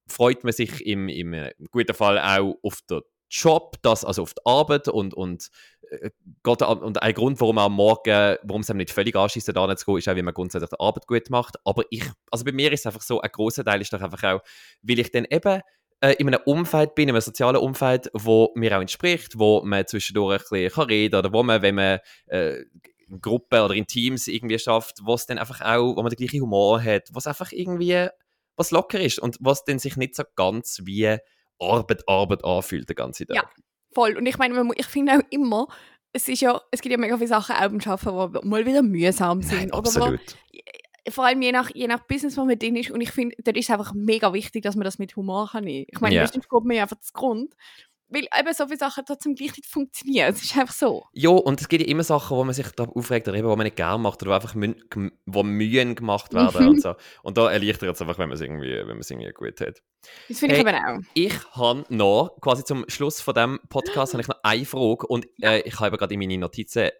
freut man sich im, im, äh, im guten Fall auch auf den Job, das, also auf die Arbeit und, und, äh, Gott, und ein Grund, warum am Morgen, warum es einem nicht völlig anschießt, da nicht zu gehen, ist auch, weil man grundsätzlich die Arbeit gut macht. Aber ich, also bei mir ist es einfach so, ein großer Teil ist doch einfach auch, weil ich dann eben äh, in einem Umfeld bin, in einem sozialen Umfeld, wo mir auch entspricht, wo man zwischendurch ein bisschen kann reden oder wo man, wenn man äh, in Gruppen oder in Teams irgendwie schafft, wo es dann einfach auch, wo man den gleichen Humor hat, was einfach irgendwie was locker ist und was dann sich nicht so ganz wie Arbeit, Arbeit anfühlt den ganzen Tag. Ja. Voll. Und ich meine, man ich finde auch immer, es ist ja, es gibt ja mega viele Sachen auch beim Arbeiten, die mal wieder mühsam sind. Nein, absolut. Wo, vor allem je nach, je nach Business, wo man drin ist. Und ich finde, dort ist es einfach mega wichtig, dass man das mit Humor kann. Ich meine, Ja. meistens geht mir einfach zu Grund. Weil eben so viele Sachen trotzdem gleich nicht funktionieren. Es ist einfach so. Ja, und es gibt ja immer Sachen, wo man sich da aufregt oder eben, wo man nicht gerne macht oder wo einfach mü wo Mühen gemacht werden Mhm. und so. Und da erleichtert es einfach, wenn man es irgendwie, wenn man es irgendwie gut hat. Das finde Hey. ich eben auch. Ich habe noch, quasi zum Schluss von diesem Podcast, habe ich noch eine Frage und äh, ich habe gerade in meine Notizen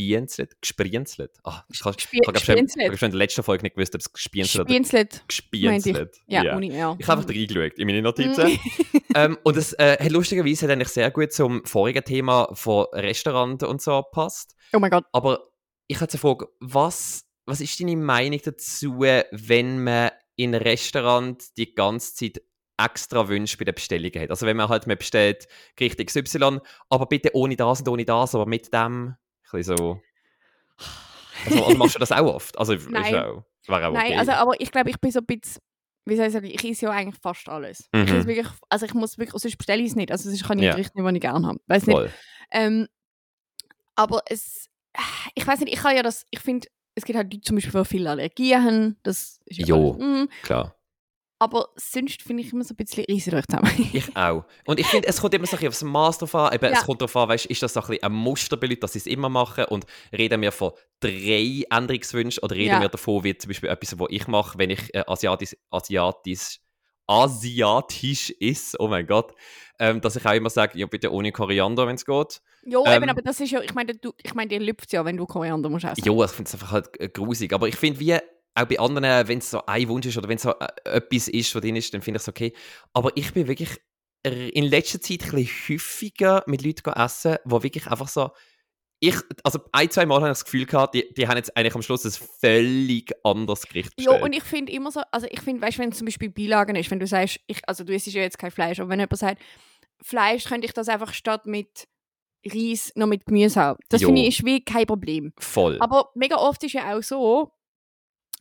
gespienzelt, gesprienzelt. Ah, ich habe schon, gespienzelt. in der letzten Folge nicht gewusst, ob es gespienzelt oder meinte ich. gespienzelt. Ja, Ja. Uni, ja. Ich habe einfach reingeschaut in meine Notizen. Mhm. ähm, und es äh, hat lustigerweise hat eigentlich sehr gut zum vorigen Thema von Restaurant und so passt. Oh mein Gott. Aber ich habe eine Frage, was, was ist deine Meinung dazu, wenn man in Restaurant die ganze Zeit extra Wünsche bei den Bestellungen hat? Also wenn man halt man bestellt Gericht XY, aber bitte ohne das und ohne das, aber mit dem bisschen so... Also, also machst du das auch oft? Also Nein. auch, wäre auch okay. Nein, also, aber ich glaube, ich bin so ein bisschen, wie soll ich sagen, ich esse ja eigentlich fast alles. Ich Mhm. esse wirklich, also ich muss wirklich, sonst bestelle ich es nicht. Also sonst kann ich. Gericht nicht, was ich gerne habe. Weiß nicht. Ähm, aber es, ich weiß nicht, ich kann ja das, ich finde, es gibt halt Leute zum Beispiel, die viele Allergien haben. Das ist ja Jo. alles, mm, Klar. Aber sonst finde ich immer so ein bisschen riesig euch zusammen. Ich auch. Und ich finde, es kommt immer so ein bisschen aufs Maß drauf an. Eben, Ja. Es kommt darauf an, weißt, ist das so ein, bisschen ein Muster bei Leuten, dass sie es immer machen? Und reden wir von drei Änderungswünschen oder reden Ja. wir davon, wie zum Beispiel etwas, was ich mache, wenn ich äh, asiatisch, asiatisch, asiatisch ist, oh mein Gott, ähm, dass ich auch immer sage, ja bitte ohne Koriander, wenn es geht. ja, Ähm, eben, aber das ist ja, ich meine, du, ich meine, dir lüpft ja, wenn du Koriander musst essen. Ja, ich finde es einfach halt äh, grusig. Aber ich finde, wie auch bei anderen, wenn es so ein Wunsch ist oder wenn es so äh, etwas ist, was drin ist, dann finde ich es okay. Aber ich bin wirklich in letzter Zeit ein bisschen häufiger mit Leuten essen, wo wirklich einfach so. Ich, also ein, zwei Mal habe ich das Gefühl gehabt, die, die haben jetzt eigentlich am Schluss ein völlig anderes Gericht Ja, bestellt. und ich finde immer so, also ich finde, weißt du, wenn es zum Beispiel Beilagen ist, wenn du sagst, ich, also du isst ja jetzt kein Fleisch, aber wenn jemand sagt, Fleisch, könnte ich das einfach statt mit Reis noch mit Gemüse haben. Das finde ich ist wie kein Problem. Voll. Aber mega oft ist ja auch so,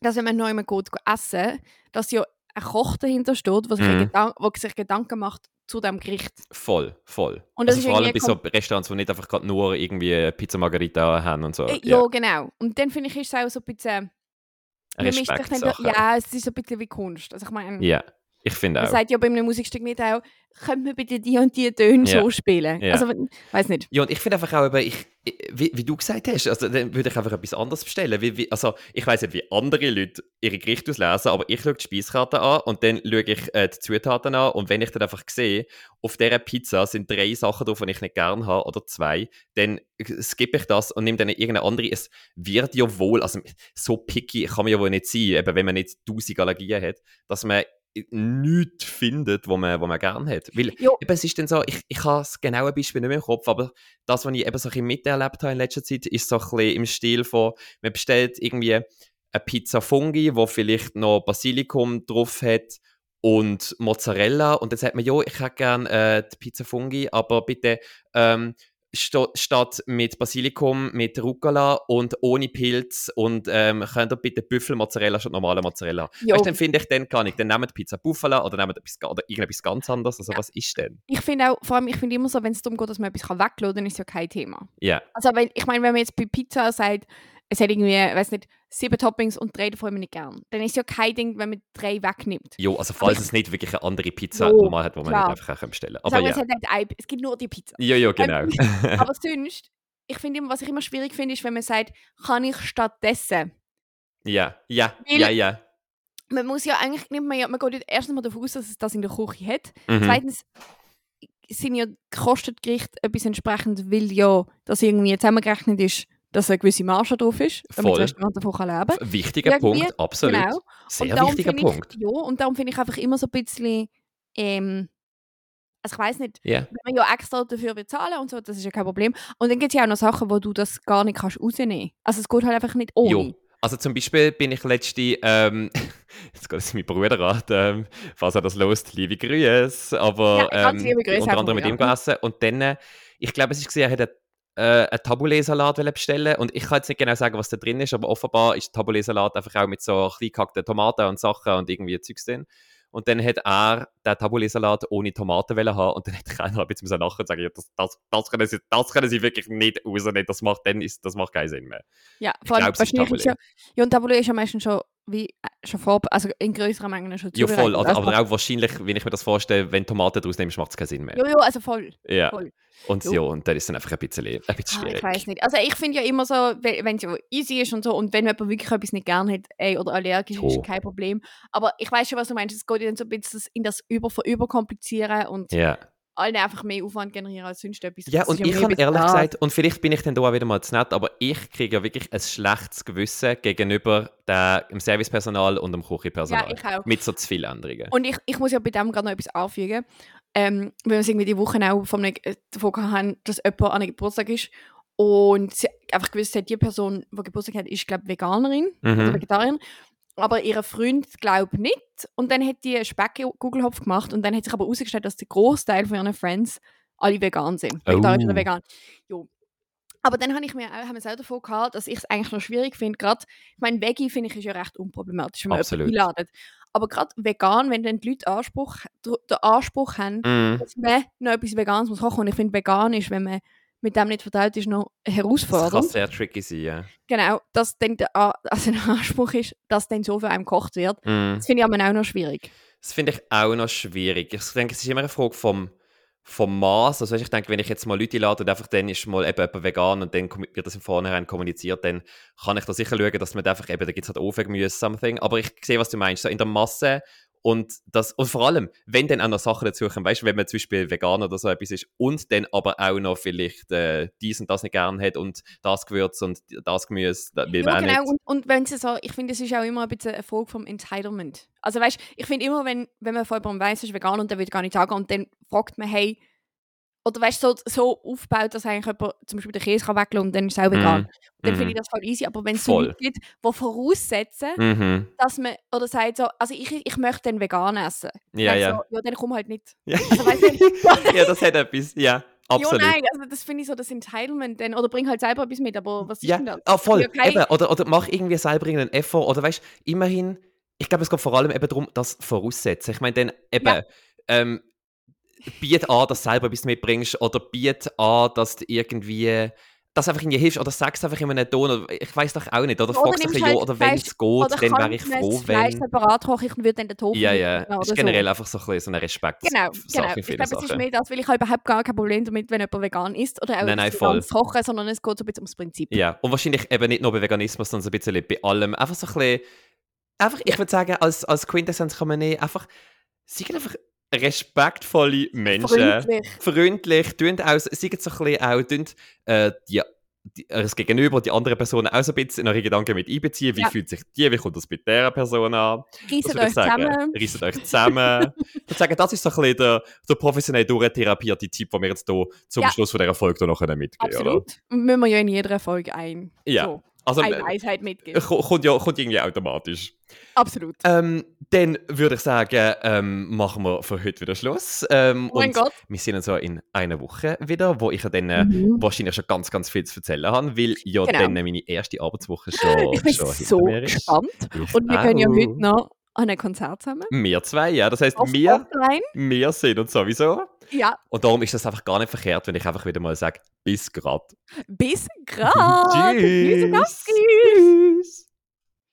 dass wenn man neu mal geht essen, dass ja ein Koch dahinter steht, der sich, Mhm. Wo sich Gedanken macht zu dem Gericht. Voll, voll. Und das also ist vor allem bei so Restaurants, die nicht einfach gerade nur irgendwie Pizza Margarita haben und so. Äh, ja, genau. Und dann finde ich, ist es auch so ein bisschen... sich da- Ja, es ist so ein bisschen wie Kunst. Also ich meine, Ja, ich finde Man auch. sagt ja bei einem Musikstück nicht auch, könnte man bitte die und die Töne Ja. so spielen? Ja. Also, weiß nicht. Ja, und ich finde einfach auch, eben, ich, ich- wie, wie du gesagt hast, also, dann würde ich einfach etwas anderes bestellen. Wie, wie, also, ich weiß nicht, wie andere Leute ihre Gerichte auslesen, aber ich schaue die Speiskarte an und dann schaue ich äh, die Zutaten an. Und wenn ich dann einfach sehe, auf dieser Pizza sind drei Sachen drauf, die ich nicht gerne habe, oder zwei, dann skippe ich das und nehme dann irgendeine andere. Es wird ja wohl, also so picky kann man ja wohl nicht sein, eben wenn man nicht tausend Allergien hat, dass man nichts findet, wo man, wo man gerne hat. Weil Jo. eben, es ist dann so, ich, ich habe das genaue Beispiel nicht mehr im Kopf, aber das, was ich eben so ein bisschen miterlebt habe in letzter Zeit, ist so ein bisschen im Stil von, man bestellt irgendwie eine Pizza Fungi, wo vielleicht noch Basilikum drauf hat und Mozzarella und dann sagt man, jo, ich hätte gerne äh, die Pizza Fungi, aber bitte ähm, statt mit Basilikum, mit Rucola und ohne Pilz und ähm, könnt ihr bitte Büffelmozzarella statt normale Mozzarella. Jo. Weißt dann finde ich, dann kann ich, dann nehmt Pizza Buffalo oder nehmt etwas, oder irgendetwas ganz anderes. Also, was ist denn? Ich finde auch, vor allem, ich finde immer so, wenn es darum geht, dass man etwas weglassen kann, dann ist ja kein Thema. Ja, Also, wenn, ich meine, wenn man jetzt bei Pizza sagt, es hat irgendwie, weiß nicht, sieben Toppings und drei davon wir nicht gern, dann ist ja kein Ding, wenn man drei wegnimmt. jo, also falls es nicht wirklich eine andere Pizza Jo, normal hat, wo man klar. nicht einfach bestellen kann. Aber Aber es, ja. hat halt ein, es gibt nur die Pizza. Ja, ja, genau. Aber sonst, ich finde, immer, was ich immer schwierig finde, ist, wenn man sagt, kann ich stattdessen. ja, ja, Weil- ja, ja. Man muss ja eigentlich, nimmt man ja, man geht ja erstens mal davon aus, dass es das in der Küche hat. Mhm. Zweitens sind ja kostet Gericht etwas entsprechend, weil ja das irgendwie zusammengerechnet ist, dass eine gewisse Marge drauf ist, damit Voll. das Restaurant davon leben kann. Wichtiger Irgendwie, Punkt, absolut. Genau. Sehr wichtiger ich- Punkt. Ja, und darum finde ich einfach immer so ein bisschen, ähm, also ich weiß nicht, Ja. wenn man ja extra dafür bezahlen und so, das ist ja kein Problem. Und dann gibt es ja auch noch Sachen, wo du das gar nicht kannst rausnehmen. Also es geht halt einfach nicht ohne. Jo. Also zum Beispiel bin ich letzte, ähm, jetzt geht es mein Bruder an, ähm, falls er das lost, liebe Grüße, aber Ja, ähm, liebe Grüße unter anderem mit ihm gegessen und dann, äh, ich glaube, es ist gesehen, er hat äh, einen Tabbouleh-Salat wollen bestellen und ich kann jetzt nicht genau sagen, was da drin ist, aber offenbar ist der Tabbouleh-Salat einfach auch mit so klein gehackten Tomaten und Sachen und irgendwie Zeugs drin. Und dann hat er den Tabbouleh-Salat ohne Tomaten wollen haben und dann hat keiner ein bisschen lachen und sagen, ja, das, das, das, können sie, das können sie wirklich nicht rausnehmen, das macht, dann ist, das macht keinen Sinn mehr. Ja, vor allem wahrscheinlich ist ja, ja, und Tabbouleh ist ja meistens schon, wie, äh, schon vor, also in größeren Mengen schon Ja, voll. zubereitet. Aber, Also- aber auch wahrscheinlich, wenn ich mir das vorstelle, wenn Tomaten draus nimmst, macht es keinen Sinn mehr. Ja, ja, also voll. Ja. voll. Und Jo. ja, und dann ist es dann einfach ein bisschen, ein bisschen Ah, ich schwierig. weiß nicht. Also ich finde ja immer so, wenn es ja easy ist und so und wenn jemand wirklich etwas nicht gern hat ey, oder allergisch ist, Jo. ist kein Problem. Aber ich weiß schon, was du meinst. Es geht dann so ein bisschen in das über überkomplizieren und Ja. allen einfach mehr Aufwand generieren als sonst etwas. ja, Das und ich habe ehrlich gesagt, und vielleicht bin ich dann da auch wieder mal zu nett, aber ich kriege ja wirklich ein schlechtes Gewissen gegenüber der, dem Servicepersonal und dem Küchenpersonal. Ja, ich auch. Mit so zu vielen Änderungen. Und ich, ich muss ja bei dem gerade noch etwas anfügen. Ähm, weil wir es irgendwie die Woche auch von einem, äh, davon haben, dass jemand an einem Geburtstag ist und sie einfach gewusst hat, die Person, die Geburtstag hat, ist, glaube ich, Veganerin oder Mhm. Vegetarierin. Aber ihr Freund glaubt nicht. Und dann hat die einen Speck-Google-Hopf gemacht und dann hat sich aber herausgestellt, dass der Großteil von ihren Friends alle vegan sind. Vegetarisch Oh. oder vegan. Jo. Aber dann habe ich mir auch, haben auch davon gehabt, dass ich es eigentlich noch schwierig finde. Gerade, ich meine, Veggie finde ich ist ja recht unproblematisch, wenn man Absolut. jemanden einladet. Aber gerade vegan, wenn dann die Leute Anspruch, den Anspruch haben, Mhm. dass man noch etwas Veganes muss kochen. Und ich finde, vegan ist, wenn man mit dem nicht vertraut ist, noch eine Das kann sehr tricky sein, ja. Genau, dass dann der, A- also der Anspruch ist, dass dann so für einen gekocht wird. Mhm. Das finde ich aber auch noch schwierig. Das finde ich auch noch schwierig. Ich denke, es ist immer eine Frage vom, vom Maß. Also ich denke, wenn ich jetzt mal Leute lade und einfach dann ist mal eben jemand vegan und dann wird das im Vornherein kommuniziert, dann kann ich da sicher schauen, dass man einfach eben, da gibt es halt Ofengemüse, something. Aber ich sehe, was du meinst. So in der Masse und das, und vor allem, wenn dann auch noch Sachen dazukommen, weißt du, wenn man zum Beispiel vegan oder so etwas ist und dann aber auch noch vielleicht äh, dies und das nicht gern hat und das Gewürz und das Gemüse, das will man Ja, genau. Und, und wenn sie so, ich finde, es ist auch immer ein bisschen eine Frage vom Entitlement. Also weißt, ich finde immer, wenn, wenn man von jemandem weiss, ist vegan und der will gar nicht sagen und dann fragt man, hey, oder weißt so, so aufbaut, dass eigentlich jemand zum Beispiel den Käse kann weglassen und dann ist es auch vegan. Mhm. Dann Mhm. finde ich das voll easy. Aber wenn es so. Leute gibt, die voraussetzen, Mhm. dass man, oder sagt so, also ich, ich möchte den vegan essen. Ja, Dann ja. So, ja, dann komm halt nicht. Ja. Also weißt du, ja, das hat etwas, ja, absolut. Ja, nein, also das finde ich so das Entitlement, dann, oder bring halt selber etwas mit, aber was ist Ja, denn das? ah, voll. Kein- Eben, oder, oder mach irgendwie selber irgendeinen Effort. Oder weißt immerhin, ich glaube, es geht vor allem eben darum, das voraussetzen. Ich meine, dann eben, Ja. ähm, biet an, dass du selber etwas mitbringst oder biet an, dass du irgendwie das einfach irgendwie hilfst oder sagst einfach in einem Ton oder ich weiß doch auch nicht oder, Oder fragst dich ja halt oder wenn es geht, dann wäre ich froh, das wenn separat kochen, ich würde dann den Tofu ja, ja, es ist generell so. einfach so ein so eine Respekt Genau, Sache genau. in Ich glaube, es ist mehr das, weil ich habe überhaupt gar kein Problem damit, wenn jemand vegan ist oder auch Nein, nein, voll. kochen, sondern es geht so ein bisschen ums Prinzip. Ja, und wahrscheinlich eben nicht nur bei Veganismus, sondern so ein bisschen bei allem. Einfach so ein bisschen, einfach, ich würde sagen, als, als Quintessenz kann man nicht einfach, seien einfach respektvolle Menschen. Freundlich. Freundlich, tun auch, seien so ein bisschen auch, tun, äh, die, die, äh, das Gegenüber, die andere Person auch so ein bisschen in eure Gedanken mit einbeziehen. Wie Ja. fühlt sich die, wie kommt das mit dieser Person an? Reiset ich euch sagen. zusammen. Reiset euch zusammen. ich sagen, das ist so ein bisschen der, der professionell durchtherapierte Tipp, den wir jetzt hier zum Ja. Schluss von dieser Folge noch mitgeben können. Oder? Absolut. Und müssen wir ja in jeder Folge ein, Ja. so, Also, eine äh, Weisheit mitgeben. Ko- kommt ja kommt irgendwie automatisch. Absolut. Ähm, dann würde ich sagen, ähm, machen wir für heute wieder Schluss. Ähm, oh mein Gott. wir sehen uns so in einer Woche wieder, wo ich ja dann äh, Mhm. wahrscheinlich schon ganz, ganz viel zu erzählen habe, weil ja Genau. dann meine erste Arbeitswoche schon, Ich bin schon so gespannt. Ich Und wir gehen ja auch. heute noch an ein Konzert zusammen. Wir zwei, ja. Das heißt, wir, wir sehen uns sowieso. Ja. Und darum ist das einfach gar nicht verkehrt, wenn ich einfach wieder mal sage, bis grad. Bis grad. Tschüss. Tschüss.